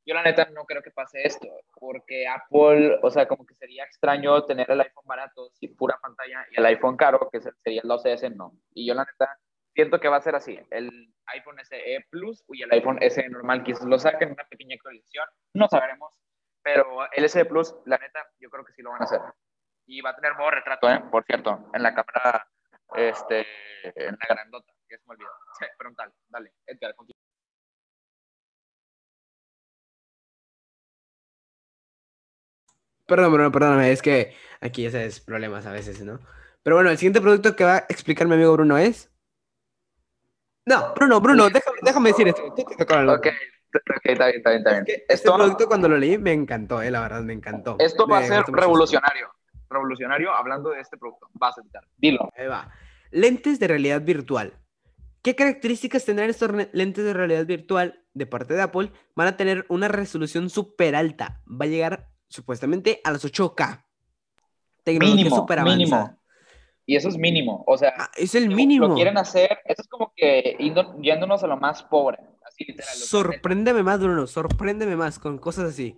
Yo la neta no creo que pase esto, porque Apple, o sea, como que sería extraño tener el iPhone barato sin pura pantalla y el iPhone caro, que sería el 12S, no. Y yo la neta siento que va a ser así, el iPhone SE Plus y el iPhone SE normal, quizás lo saquen una pequeña actualización, no sabremos, pero el SE Plus, la neta, yo creo que sí lo van a hacer. Y va a tener modo retrato, ¿eh? por cierto, en la cámara, este, en la grandota, que se me olvidó, frontal, dale, Edgar, continúa. Perdón, Bruno, perdóname, es que aquí ya sabes, problemas a veces, ¿no? Pero bueno, el siguiente producto que va a explicar mi amigo Bruno es. No, Bruno, Bruno, déjame, déjame decir esto. Ok, ok, está bien, está bien, está bien. este producto cuando lo leí me encantó, eh, la verdad, me encantó. Esto va a ser revolucionario. Revolucionario hablando de este producto. Vas a editar. Dilo. Ahí va. Lentes de realidad virtual. ¿Qué características tendrán estos lentes de realidad virtual de parte de Apple? Van a tener una resolución súper alta. Va a llegar supuestamente a las 8K. mínimo, mínimo. Y eso es mínimo, o sea, ah, es el mínimo. Lo quieren hacer, eso es como que yéndonos a lo más pobre, así literal. Sorpréndeme más, Bruno, sorpréndeme más con cosas así.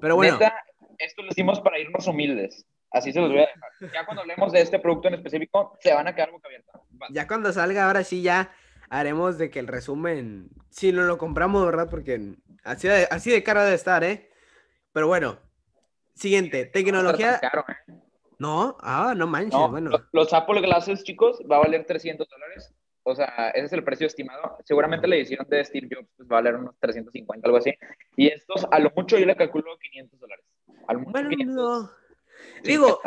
Pero bueno. esto lo hicimos para irnos humildes. Así se los voy a dejar. Ya cuando hablemos de este producto en específico, se van a quedar boca abierta. Ya cuando salga, ahora sí, ya haremos de que el resumen, si no lo compramos, ¿verdad? Porque así de, así de cara de estar, ¿eh? Pero bueno, Siguiente, tecnología. ¿eh? No, ah, no manches, bueno. Los, Apple Glasses, chicos, va a valer 300 dólares. O sea, ese es el precio estimado. Seguramente la edición de Steve Jobs pues, va a valer unos 350, algo así. Y estos, a lo mucho, yo le calculo 500 dólares. bueno, no. Digo,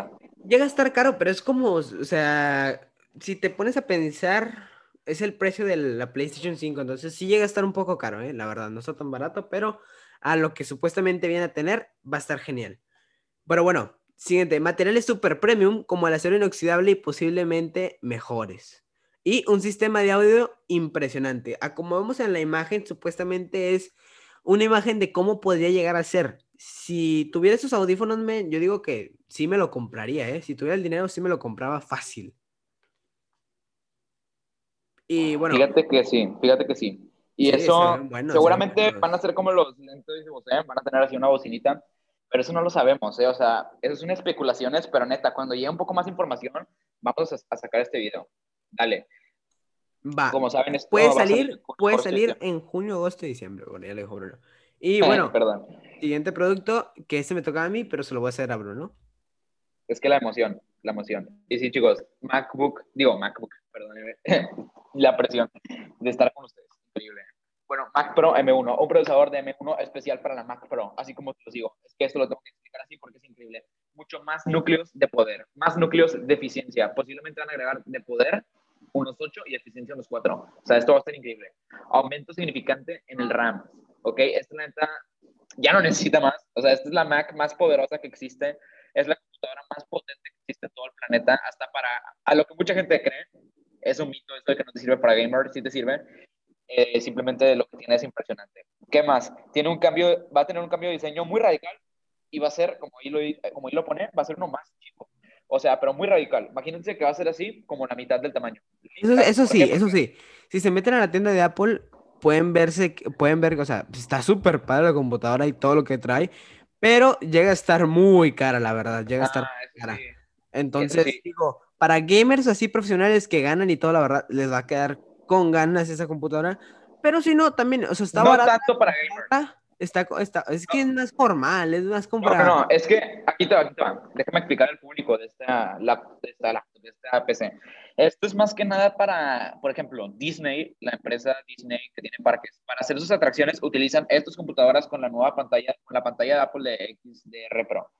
llega a estar caro, pero es como, o sea, si te pones a pensar, es el precio de la PlayStation 5, entonces sí llega a estar un poco caro, ¿eh? la verdad, no está tan barato, pero a lo que supuestamente viene a tener, va a estar genial. Pero bueno, siguiente, materiales super premium como el acero inoxidable y posiblemente mejores. Y un sistema de audio impresionante. A como vemos en la imagen, supuestamente es una imagen de cómo podría llegar a ser. Si tuviera esos audífonos, yo digo que sí me lo compraría, ¿eh? Si tuviera el dinero, sí me lo compraba fácil. Y bueno. Fíjate que sí, fíjate que sí. Y eso, seguramente van a ser como los lentes de van a tener así una bocinita, pero eso no lo sabemos, ¿eh? O sea, eso es una especulaciones, pero neta, cuando llegue un poco más información, vamos a, sacar este video. Dale. Va. Como saben, esto puede salir, puede salir en junio, agosto y diciembre, bueno, ya le dijo Bruno. Y bueno, Perdón. siguiente producto, que este me toca a mí, pero se lo voy a hacer a Bruno. Es que la emoción, la emoción. Y sí, chicos, MacBook, digo MacBook, perdón, *laughs* la presión de estar con ustedes. Increíble. Bueno, Mac Pro M1, un procesador de M1 especial para la Mac Pro, así como te lo digo. Es que esto lo tengo que explicar así porque es increíble. Mucho más núcleos de poder, más núcleos de eficiencia. Posiblemente van a agregar de poder unos 8 y eficiencia unos 4. O sea, esto va a ser increíble. Aumento significante en el RAM. ¿Ok? Esta neta ya no necesita más. O sea, esta es la Mac más poderosa que existe. Es la computadora más potente que existe en todo el planeta. Hasta para, a lo que mucha gente cree, es un mito esto de que no te sirve para gamer, sí te sirve. Eh, simplemente lo que tiene es impresionante. ¿Qué más? Tiene un cambio, va a tener un cambio de diseño muy radical y va a ser, como ahí lo, como ahí lo pone, va a ser uno más chico. O sea, pero muy radical. Imagínense que va a ser así, como la mitad del tamaño. Eso, eso sí, eso sí. Si se meten a la tienda de Apple, pueden verse, pueden ver, o sea, está súper padre la computadora y todo lo que trae, pero llega a estar muy cara, la verdad, llega a estar ah, cara. Entonces, digo, para gamers así profesionales que ganan y todo, la verdad, les va a quedar con ganas esa computadora. Pero si no, también, o sea, está no tanto para gamers. Está, está, es que es más formal, es más comprado. No, no, es que aquí te va, aquí te va. Déjame explicar al público de esta, la, de esta, de esta PC. Esto es más que nada para, por ejemplo, Disney, la empresa Disney que tiene parques. Para hacer sus atracciones utilizan estas computadoras con la nueva pantalla, con la pantalla de Apple de XDR Pro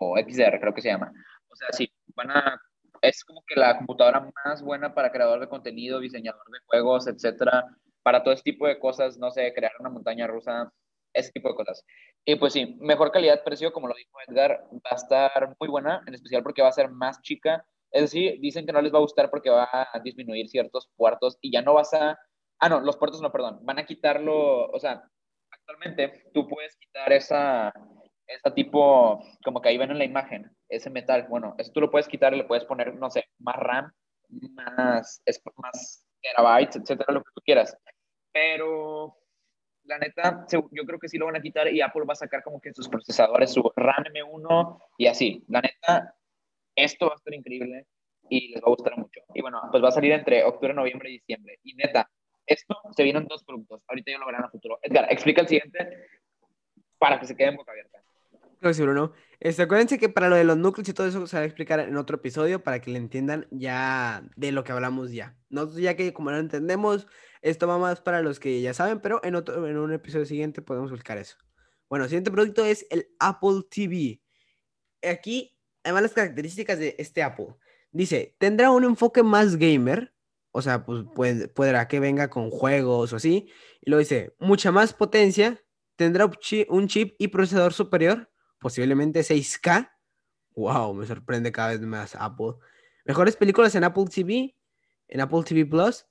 o XDR creo que se llama. O sea, sí, van a es como que la computadora más buena para creador de contenido, diseñador de juegos, etcétera, para todo ese tipo de cosas, no sé, crear una montaña rusa, ese tipo de cosas. Y pues sí, mejor calidad-precio, como lo dijo Edgar, va a estar muy buena, en especial porque va a ser más chica. Es decir, dicen que no les va a gustar porque va a disminuir ciertos puertos y ya no vas a... Ah, no, los puertos no, perdón. Van a quitarlo, o sea, actualmente tú puedes quitar esa, esa tipo, como que ahí ven en la imagen, ese metal, bueno, eso tú lo puedes quitar y le puedes poner, no sé, más RAM, más, más terabytes, etcétera, lo que tú quieras. Pero la neta, yo creo que sí lo van a quitar y Apple va a sacar como que sus procesadores, su RAM M1 y así. La neta, esto va a estar increíble y les va a gustar mucho. Y bueno, pues va a salir entre octubre, noviembre y diciembre. Y neta, esto se vienen dos productos. Ahorita ya lo verán a futuro. Edgar, explica el siguiente para que se queden boca abierta. Claro sí, Bruno. Este, acuérdense que para lo de los núcleos y todo eso se va a explicar en otro episodio para que le entiendan ya de lo que hablamos ya. Nosotros ya que como no entendemos, esto va más para los que ya saben, pero en, otro, en un episodio siguiente podemos explicar eso. Bueno, siguiente producto es el Apple TV. Aquí, además las características de este Apple. Dice, tendrá un enfoque más gamer, o sea, pues puede, podrá que venga con juegos o así. Y lo dice, mucha más potencia, tendrá un chip y procesador superior, posiblemente 6K. Wow, me sorprende cada vez más Apple. Mejores películas en Apple TV, en Apple TV Plus.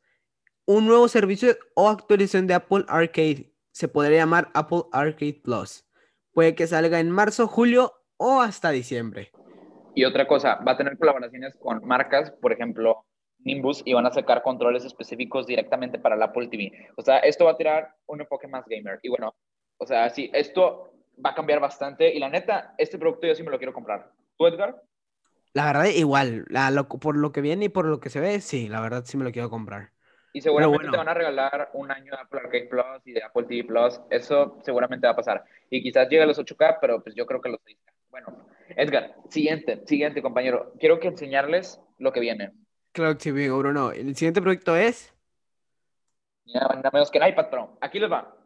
Un nuevo servicio o actualización de Apple Arcade. Se podría llamar Apple Arcade Plus. Puede que salga en marzo, julio o hasta diciembre. Y otra cosa, va a tener colaboraciones con marcas, por ejemplo, Nimbus, y van a sacar controles específicos directamente para el Apple TV. O sea, esto va a tirar un enfoque más gamer. Y bueno, o sea, sí, esto va a cambiar bastante y la neta, este producto yo sí me lo quiero comprar. ¿Tú, Edgar? La verdad, igual, la, por lo que viene y por lo que se ve, sí, la verdad sí me lo quiero comprar. Y seguramente te van a regalar un año de Apple Arcade Plus y de Apple TV Plus. Eso seguramente va a pasar. Y quizás llegue a los 8K, pero pues yo creo que los 6K. Bueno, Edgar, siguiente, siguiente compañero. Quiero que enseñarles lo que viene. Claro que sí, Bruno. El siguiente proyecto es... nada, menos que el iPad Pro. Aquí les va.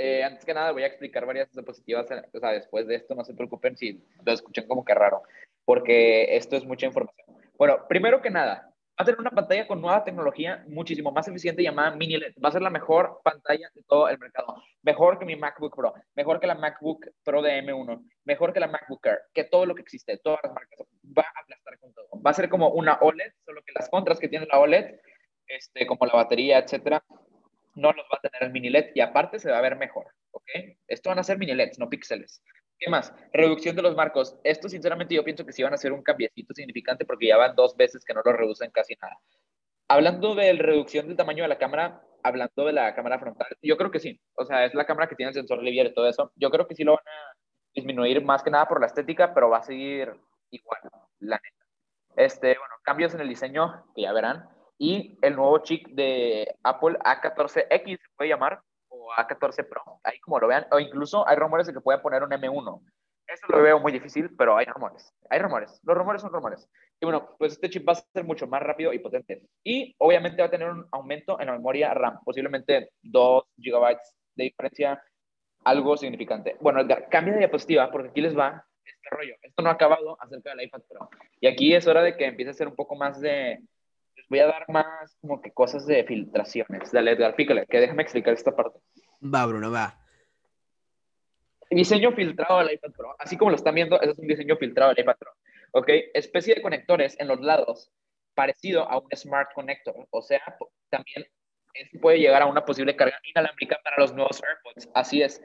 Eh, antes que nada voy a explicar varias diapositivas, o sea, después de esto no se preocupen si lo escuchan como que raro, porque esto es mucha información. Bueno, primero que nada, va a tener una pantalla con nueva tecnología muchísimo más eficiente llamada Mini LED. Va a ser la mejor pantalla de todo el mercado. Mejor que mi MacBook Pro, mejor que la MacBook Pro de M1, mejor que la MacBook Air, que todo lo que existe, todas las marcas. Va a aplastar con todo. Va a ser como una OLED, solo que las contras que tiene la OLED, este, como la batería, etcétera, no los va a tener el mini LED y aparte se va a ver mejor, ¿ok? Esto van a ser mini LEDs, no píxeles. ¿Qué más? Reducción de los marcos. Esto, sinceramente, yo pienso que sí van a ser un cambiecito significante porque ya van dos veces que no lo reducen casi nada. Hablando de la reducción del tamaño de la cámara, hablando de la cámara frontal, yo creo que sí. O sea, es la cámara que tiene el sensor Livier y todo eso. Yo creo que sí lo van a disminuir más que nada por la estética, pero va a seguir igual, la neta. Este, bueno, cambios en el diseño, que ya verán y el nuevo chip de Apple A14X se puede llamar, o A14 Pro, ahí como lo vean, o incluso hay rumores de que pueda poner un M1. Eso lo veo muy difícil, pero hay rumores. Hay rumores. Los rumores son rumores. Y bueno, pues este chip va a ser mucho más rápido y potente. Y obviamente va a tener un aumento en la memoria RAM, posiblemente 2 GB de diferencia, algo significante. Bueno, cambia de diapositiva porque aquí les va este rollo. Esto no ha acabado acerca del iPad Pro. Y aquí es hora de que empiece a ser un poco más de voy a dar más como que cosas de filtraciones. Dale, Edgar, pícale, que déjame explicar esta parte. Va, Bruno, va. Diseño filtrado del iPad Pro. Así como lo están viendo, ese es un diseño filtrado del iPad Pro. ¿Ok? Especie de conectores en los lados, parecido a un Smart Connector. O sea, también puede llegar a una posible carga inalámbrica para los nuevos AirPods. Así es.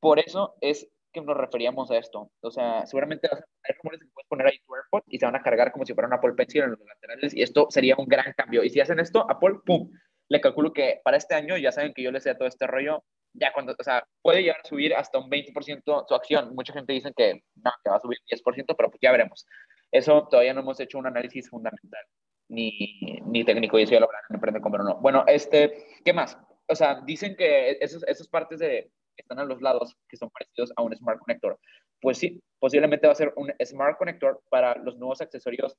Por eso es que nos referíamos a esto. O sea, seguramente hay rumores que puedes poner ahí tu AirPod y se van a cargar como si fuera una Apple Pencil en los laterales y esto sería un gran cambio. Y si hacen esto, Apple, ¡pum! Le calculo que para este año, ya saben que yo les sé todo este rollo, ya cuando, o sea, puede llegar a subir hasta un 20% su acción. Mucha gente dice que no, que va a subir 10%, pero pues ya veremos. Eso todavía no hemos hecho un análisis fundamental ni, ni técnico y eso ya lo verán en Emprende Comer o no. Bueno, este, ¿qué más? O sea, dicen que esos, esas partes de, están a los lados, que son parecidos a un Smart Connector. Pues sí, posiblemente va a ser un Smart Connector para los nuevos accesorios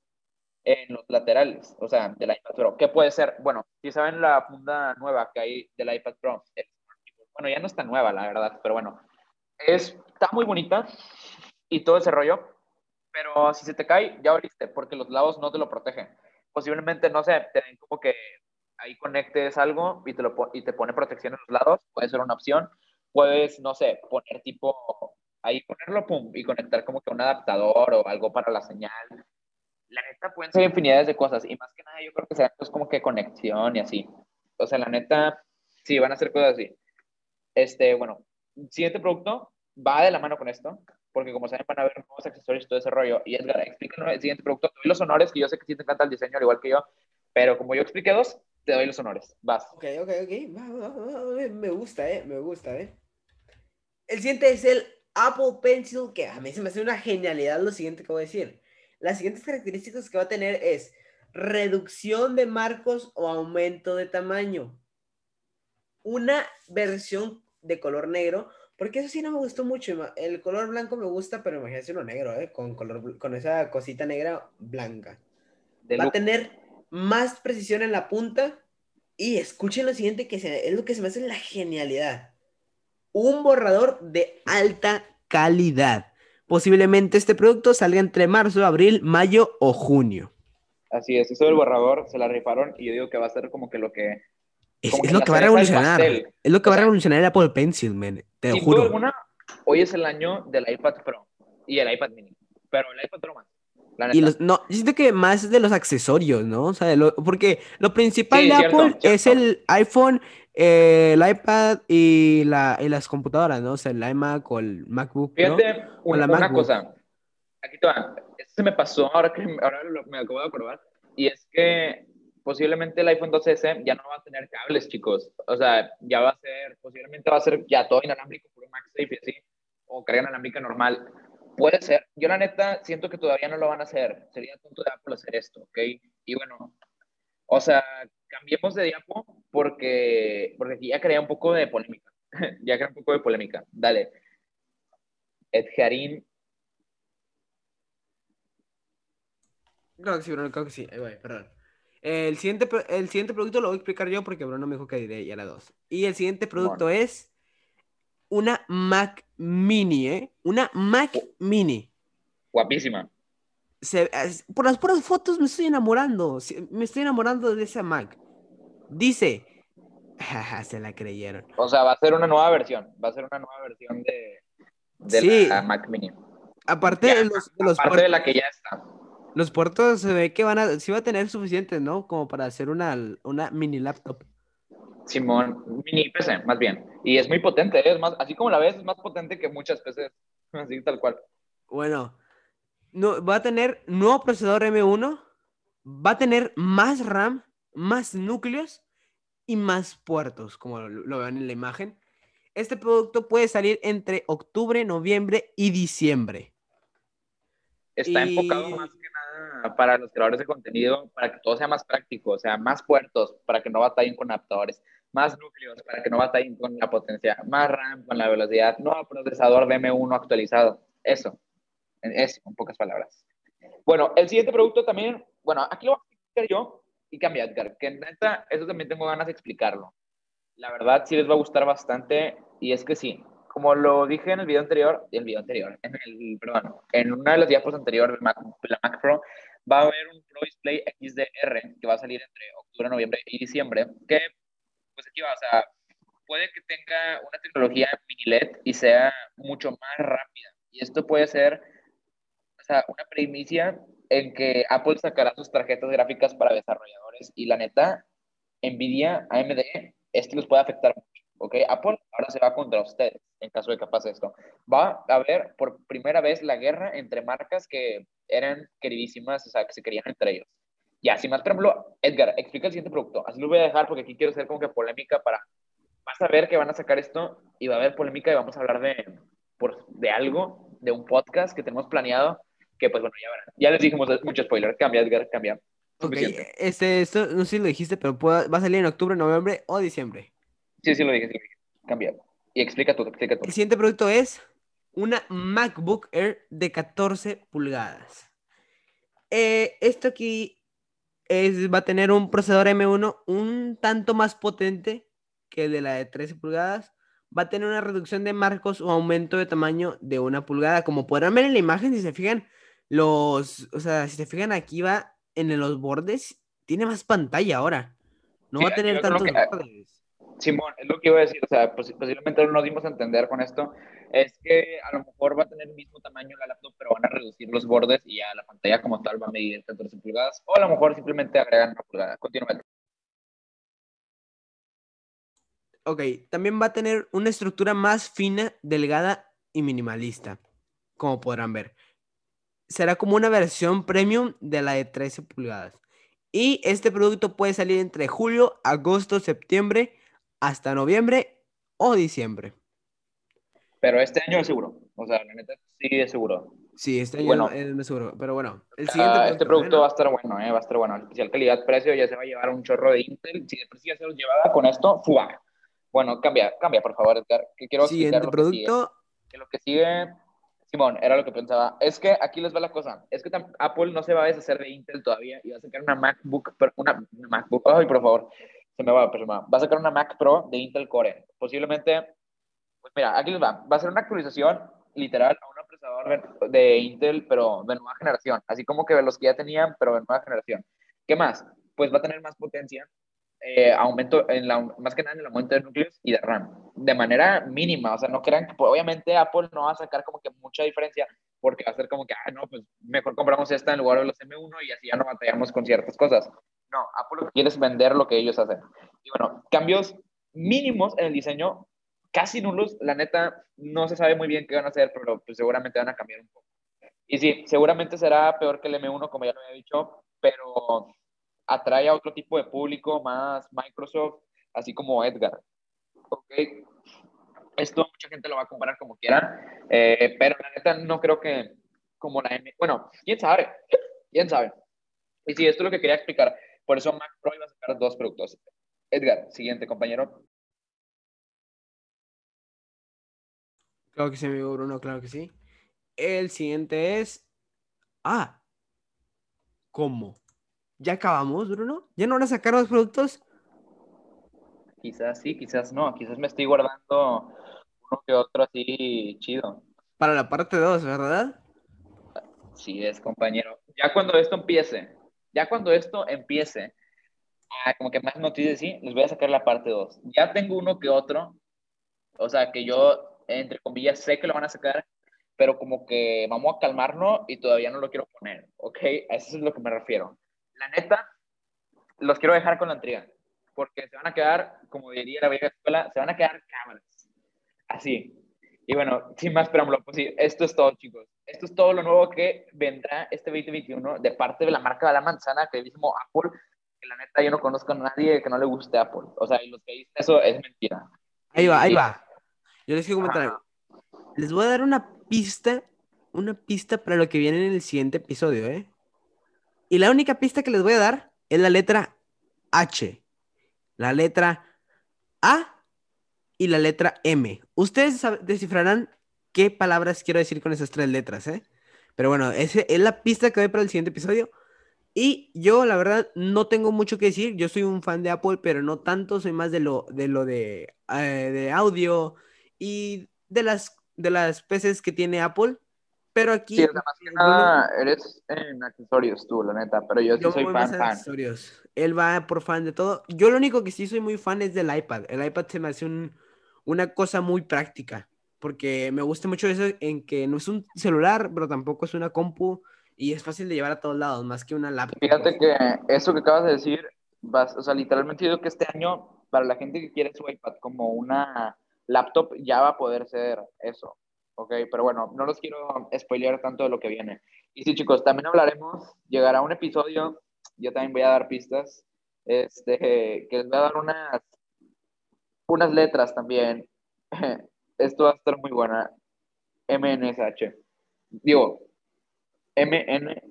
en los laterales, o sea, del iPad Pro. ¿Qué puede ser? Bueno, si saben la funda nueva que hay del iPad Pro, bueno, ya no está nueva, la verdad, pero bueno, es, está muy bonita y todo ese rollo, pero si se te cae, ya abriste, porque los lados no te lo protegen. Posiblemente, no sé, te den como que ahí conectes algo y te, lo, y te pone protección en los lados, puede ser una opción puedes, no sé, poner tipo, ahí ponerlo, pum, y conectar como que un adaptador o algo para la señal. La neta pueden ser infinidades de cosas y más que nada yo creo que será pues como que conexión y así. O sea, la neta, sí, van a ser cosas así. Este, bueno, siguiente producto va de la mano con esto, porque como saben van a haber nuevos accesorios y todo ese rollo. Y Edgar, explícanos el siguiente producto. Te doy los honores, que yo sé que sí te encanta el diseño, al igual que yo, pero como yo expliqué dos, te doy los honores. Vas. Ok, ok, ok. Me gusta, eh, me gusta, eh. El siguiente es el Apple Pencil, que a mí se me hace una genialidad lo siguiente que voy a decir. Las siguientes características que va a tener es reducción de marcos o aumento de tamaño. Una versión de color negro, porque eso sí no me gustó mucho. El color blanco me gusta, pero imagínense uno negro, ¿eh? con, color, con esa cosita negra blanca. va a tener más precisión en la punta y escuchen lo siguiente que es lo que se me hace la genialidad un borrador de alta calidad. Posiblemente este producto salga entre marzo, abril, mayo o junio. Así es, eso del borrador se la rifaron y yo digo que va a ser como que lo que... Es, lo que va a revolucionar. Es lo que va a revolucionar el Apple Pencil, man. Te lo juro. Alguna, hoy es el año del iPad Pro y el iPad mini. Pero el iPad Pro más. Y los, no, siento que más de los accesorios, ¿no? O sea, porque lo principal de Apple es el iPhone, eh, el iPad y, la, y las computadoras, ¿no? O sea, el iMac o el MacBook. Fíjate, una, cosa. Aquí te va. Esto se me pasó ahora que ahora me acabo de acordar. Y es que posiblemente el iPhone 12S ya no va a tener cables, chicos. O sea, ya va a ser, posiblemente va a ser ya todo inalámbrico, puro MagSafe y así. O carga inalámbrica normal Puede ser. Yo la neta siento que todavía no lo van a hacer. Sería tonto de Apple hacer esto, ¿ok? Y bueno, o sea, cambiemos de diapo porque, porque aquí ya crea un poco de polémica. *laughs* ya crea un poco de polémica. Dale. Edgarín. Creo que sí, creo que sí. Perdón. El siguiente, el siguiente producto lo voy a explicar yo porque Bruno me dijo que diré ya era dos. Y el siguiente producto es una Mac Mini, ¿eh? Una Mac Mini. Guapísima. Se- por las puras fotos me estoy enamorando. Me estoy enamorando de esa Mac. Dice. *laughs* Jaja, se la creyeron. O sea, va a ser una nueva versión. Va a ser una nueva versión de, de Sí. la Mac Mini. Aparte Ya, de los, de los Aparte de la que ya está. Los puertos se ve que van a, sí va a tener suficientes, ¿no? Como para hacer una, una mini laptop. Simón, mini PC, más bien. Y es muy potente, ¿eh? es más, así como la ves, es más potente que muchas PCs. *laughs* Así tal cual. Bueno, no, va a tener nuevo procesador M1, va a tener más RAM, más núcleos y más puertos, como lo, lo ven en la imagen. Este producto puede salir entre octubre, noviembre y diciembre. Está Y- enfocado más que nada para los creadores de contenido, para que todo sea más práctico, o sea, más puertos, para que no batallen con adaptadores, más núcleos, para que no batallen con la potencia, más RAM con la velocidad, nuevo procesador de M1 actualizado. Eso, eso, en pocas palabras. Bueno, el siguiente producto también, bueno, aquí lo voy a explicar yo y cambia Edgar, que neta, eso también tengo ganas de explicarlo. La verdad, sí les va a gustar bastante y es que sí, como lo dije en el video anterior, el video anterior, en el, perdón, en una de las diapos anteriores de Mac, la Mac Pro, va a haber un Pro Display XDR que va a salir entre octubre, noviembre y diciembre, que pues aquí va, o sea, puede que tenga una tecnología mini LED y sea mucho más rápida. Y esto puede ser, o sea, una primicia en que Apple sacará sus tarjetas gráficas para desarrolladores y la neta, Nvidia, AMD, esto les puede afectar mucho. ¿ok? Apple ahora se va contra ustedes en caso de que pase esto. Va a haber por primera vez la guerra entre marcas que eran queridísimas, o sea, que se querían entre ellos. Ya, sin más, por ejemplo, Edgar, explica el siguiente producto. Así lo voy a dejar porque aquí quiero hacer como que polémica para... Vas a ver que van a sacar esto y va a haber polémica y vamos a hablar de, por, de algo, de un podcast que tenemos planeado, que pues bueno, ya verán. Ya les dijimos mucho spoiler. Cambia, Edgar, cambia. Ok, Suficiente. este, esto no sé si lo dijiste, pero puede- va a salir en octubre, noviembre o diciembre. Sí, sí lo dije, sí lo dije. Cambia. Y explica tú, explica tú. El siguiente producto es una MacBook Air de 14 pulgadas. Eh, esto aquí es, va a tener un procesador M1 un tanto más potente que el de la de 13 pulgadas. Va a tener una reducción de marcos o aumento de tamaño de una pulgada. Como podrán ver en la imagen, si se fijan, los, o sea, si se fijan aquí va en los bordes, tiene más pantalla ahora. No Sí, va a tener tantos que- bordes. Simón, es lo que iba a decir, o sea, posi- posiblemente no nos dimos a entender con esto, es que a lo mejor va a tener el mismo tamaño la laptop, pero van a reducir los bordes y ya la pantalla como tal va a medir 14 pulgadas, o a lo mejor simplemente agregan una pulgada. Continúa. Ok, también va a tener una estructura más fina, delgada y minimalista, como podrán ver. Será como una versión premium de la de 13 pulgadas. Y este producto puede salir entre julio, agosto, septiembre, hasta noviembre o diciembre. Pero este año es seguro, o sea, la neta sí es seguro. Sí, este año Bueno. es más seguro. Pero bueno, el Ah, siguiente este producto va a estar bueno, eh, va a estar bueno. El especial calidad-precio ya se va a llevar un chorro de Intel. Si de sí ya se los llevaba con esto, ¡fua! Bueno, cambia, cambia, por favor, Edgar, que quiero Siguiente lo que sigue. producto. que lo que sigue, Simón, era lo que pensaba. Es que aquí les va la cosa. Es que Apple no se va a deshacer de Intel todavía y va a sacar una MacBook, una, una MacBook, ay, por favor, se me va, pero se me va. Va a sacar una Mac Pro de Intel Core. Posiblemente, pues mira, aquí les va. Va a ser una actualización literal a un procesador de Intel, pero de nueva generación. Así como que los que ya tenían, pero de nueva generación. ¿Qué más? Pues va a tener más potencia, eh, aumento, en la, más que nada en el aumento de núcleos y de RAM, de manera mínima, o sea, no crean que, pues, obviamente Apple no va a sacar como que mucha diferencia, porque va a ser como que, ah, no, pues mejor compramos esta en lugar de los M1 y así ya no batallamos con ciertas cosas. No, Apple lo que quiere es vender lo que ellos hacen. Y bueno, cambios mínimos en el diseño, casi nulos, la neta, no se sabe muy bien qué van a hacer, pero pues seguramente van a cambiar un poco. Y sí, seguramente será peor que el M1, como ya lo había dicho, pero atrae a otro tipo de público, más Microsoft, así como Edgar. Ok, esto mucha gente lo va a comparar como quiera, eh, pero la neta no creo que como la M, bueno, quién sabe, quién sabe. Y sí, esto es lo que quería explicar. Por eso Mac Pro iba a sacar dos productos. Edgar, siguiente compañero. Claro que sí, amigo Bruno, claro que sí. El siguiente es. Ah. ¿Cómo? ¿Ya acabamos, Bruno? ¿Ya no van a sacar los productos? Quizás sí, quizás no. Quizás me estoy guardando uno que otro así chido. Para la parte 2, ¿verdad? Sí es, compañero. Ya cuando esto empiece, ya cuando esto empiece, a como que más noticias, sí, les voy a sacar la parte 2. Ya tengo uno que otro, o sea, que yo, entre comillas, sé que lo van a sacar, pero como que vamos a calmarnos y todavía no lo quiero poner, ¿ok? A eso es lo que me refiero. La neta, los quiero dejar con la intriga, porque se van a quedar, como diría la vieja escuela, se van a quedar cámaras. Así. Y bueno, sin más preámbulo, pues sí, esto es todo, chicos. Esto es todo lo nuevo que vendrá este 2021 de parte de la marca de la manzana, que mismo Apple, que la neta yo no conozco a nadie que no le guste Apple. O sea, y los que dicen eso es mentira. Ahí va, ahí va. Yo les quiero comentar algo. Les voy a dar una pista, una pista para lo que viene en el siguiente episodio, ¿eh? Y la única pista que les voy a dar es la letra H, la letra A y la letra M. Ustedes descifrarán qué palabras quiero decir con esas tres letras, ¿eh? Pero bueno, esa es la pista que doy para el siguiente episodio. Y yo, la verdad, no tengo mucho que decir. Yo soy un fan de Apple, pero no tanto. Soy más de lo de, lo de, eh, de audio y de las, de las PCs que tiene Apple. Pero aquí. Sí, además que nada, eres en accesorios tú, la neta. Pero yo sí soy fan, fan. Accesorios. Él va por fan de todo. Yo lo único que sí soy muy fan es del iPad. El iPad se me hace un, una cosa muy práctica. Porque me gusta mucho eso en que no es un celular, pero tampoco es una compu. Y es fácil de llevar a todos lados, más que una laptop. Fíjate que eso que acabas de decir, vas, o sea, literalmente digo que este año, para la gente que quiere su iPad como una laptop, ya va a poder ser eso. ¿ok? Pero bueno, no los quiero spoilear tanto de lo que viene. Y sí, chicos, también hablaremos, llegará un episodio, yo también voy a dar pistas, este, que les voy a dar unas, unas letras también. Esto va a estar muy buena. MNSH. Digo, MN.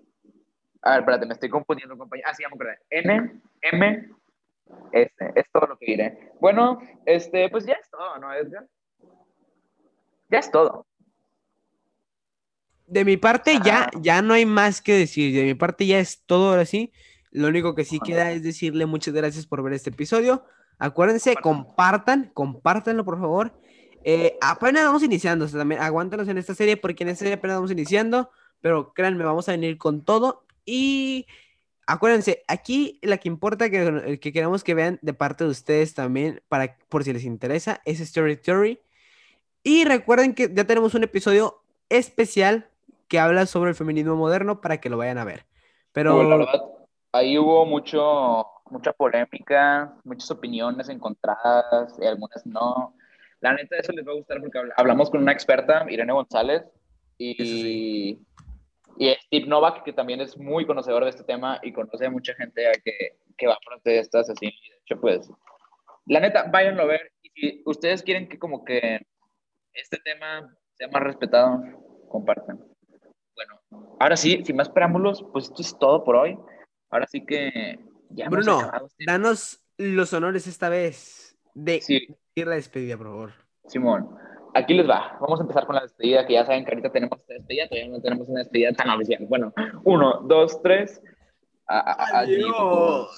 A ver, espérate, me estoy confundiendo, compañero. Ah, sí, vamos a N, M, S. Es todo lo que diré. Bueno, este, pues ya es todo, ¿no, Edgar? Ya es todo. De mi parte ya, ya no hay más que decir. De mi parte ya es todo ahora sí. Lo único que sí queda es decirle muchas gracias por ver este episodio. Acuérdense, compartan, compártanlo por favor. Eh, apenas vamos iniciando, o sea, también aguántanos en esta serie porque en esta serie apenas vamos iniciando, pero créanme, vamos a venir con todo y acuérdense, aquí la que importa que, que queremos que vean de parte de ustedes también, para, por si les interesa, es Story Theory. Y recuerden que ya tenemos un episodio especial que habla sobre el feminismo moderno para que lo vayan a ver. Pero la verdad, ahí hubo mucho, mucha polémica, muchas opiniones encontradas y algunas no. La neta, eso les va a gustar porque hablamos con una experta, Irene González, y, y Steve Novak, que también es muy conocedor de este tema y conoce a mucha gente que, que va a estas así. De hecho, pues, la neta, váyanlo a ver. Y si ustedes quieren que como que este tema sea más respetado, compartan. Bueno, ahora sí, sin más preámbulos, pues esto es todo por hoy. Ahora sí que ya Bruno, este danos los honores esta vez de la despedida, por favor. Simón, aquí les va. Vamos a empezar con la despedida, que ya saben que ahorita tenemos esta despedida, todavía no tenemos una despedida tan oficial. Bueno, uno, dos, tres. Adiós.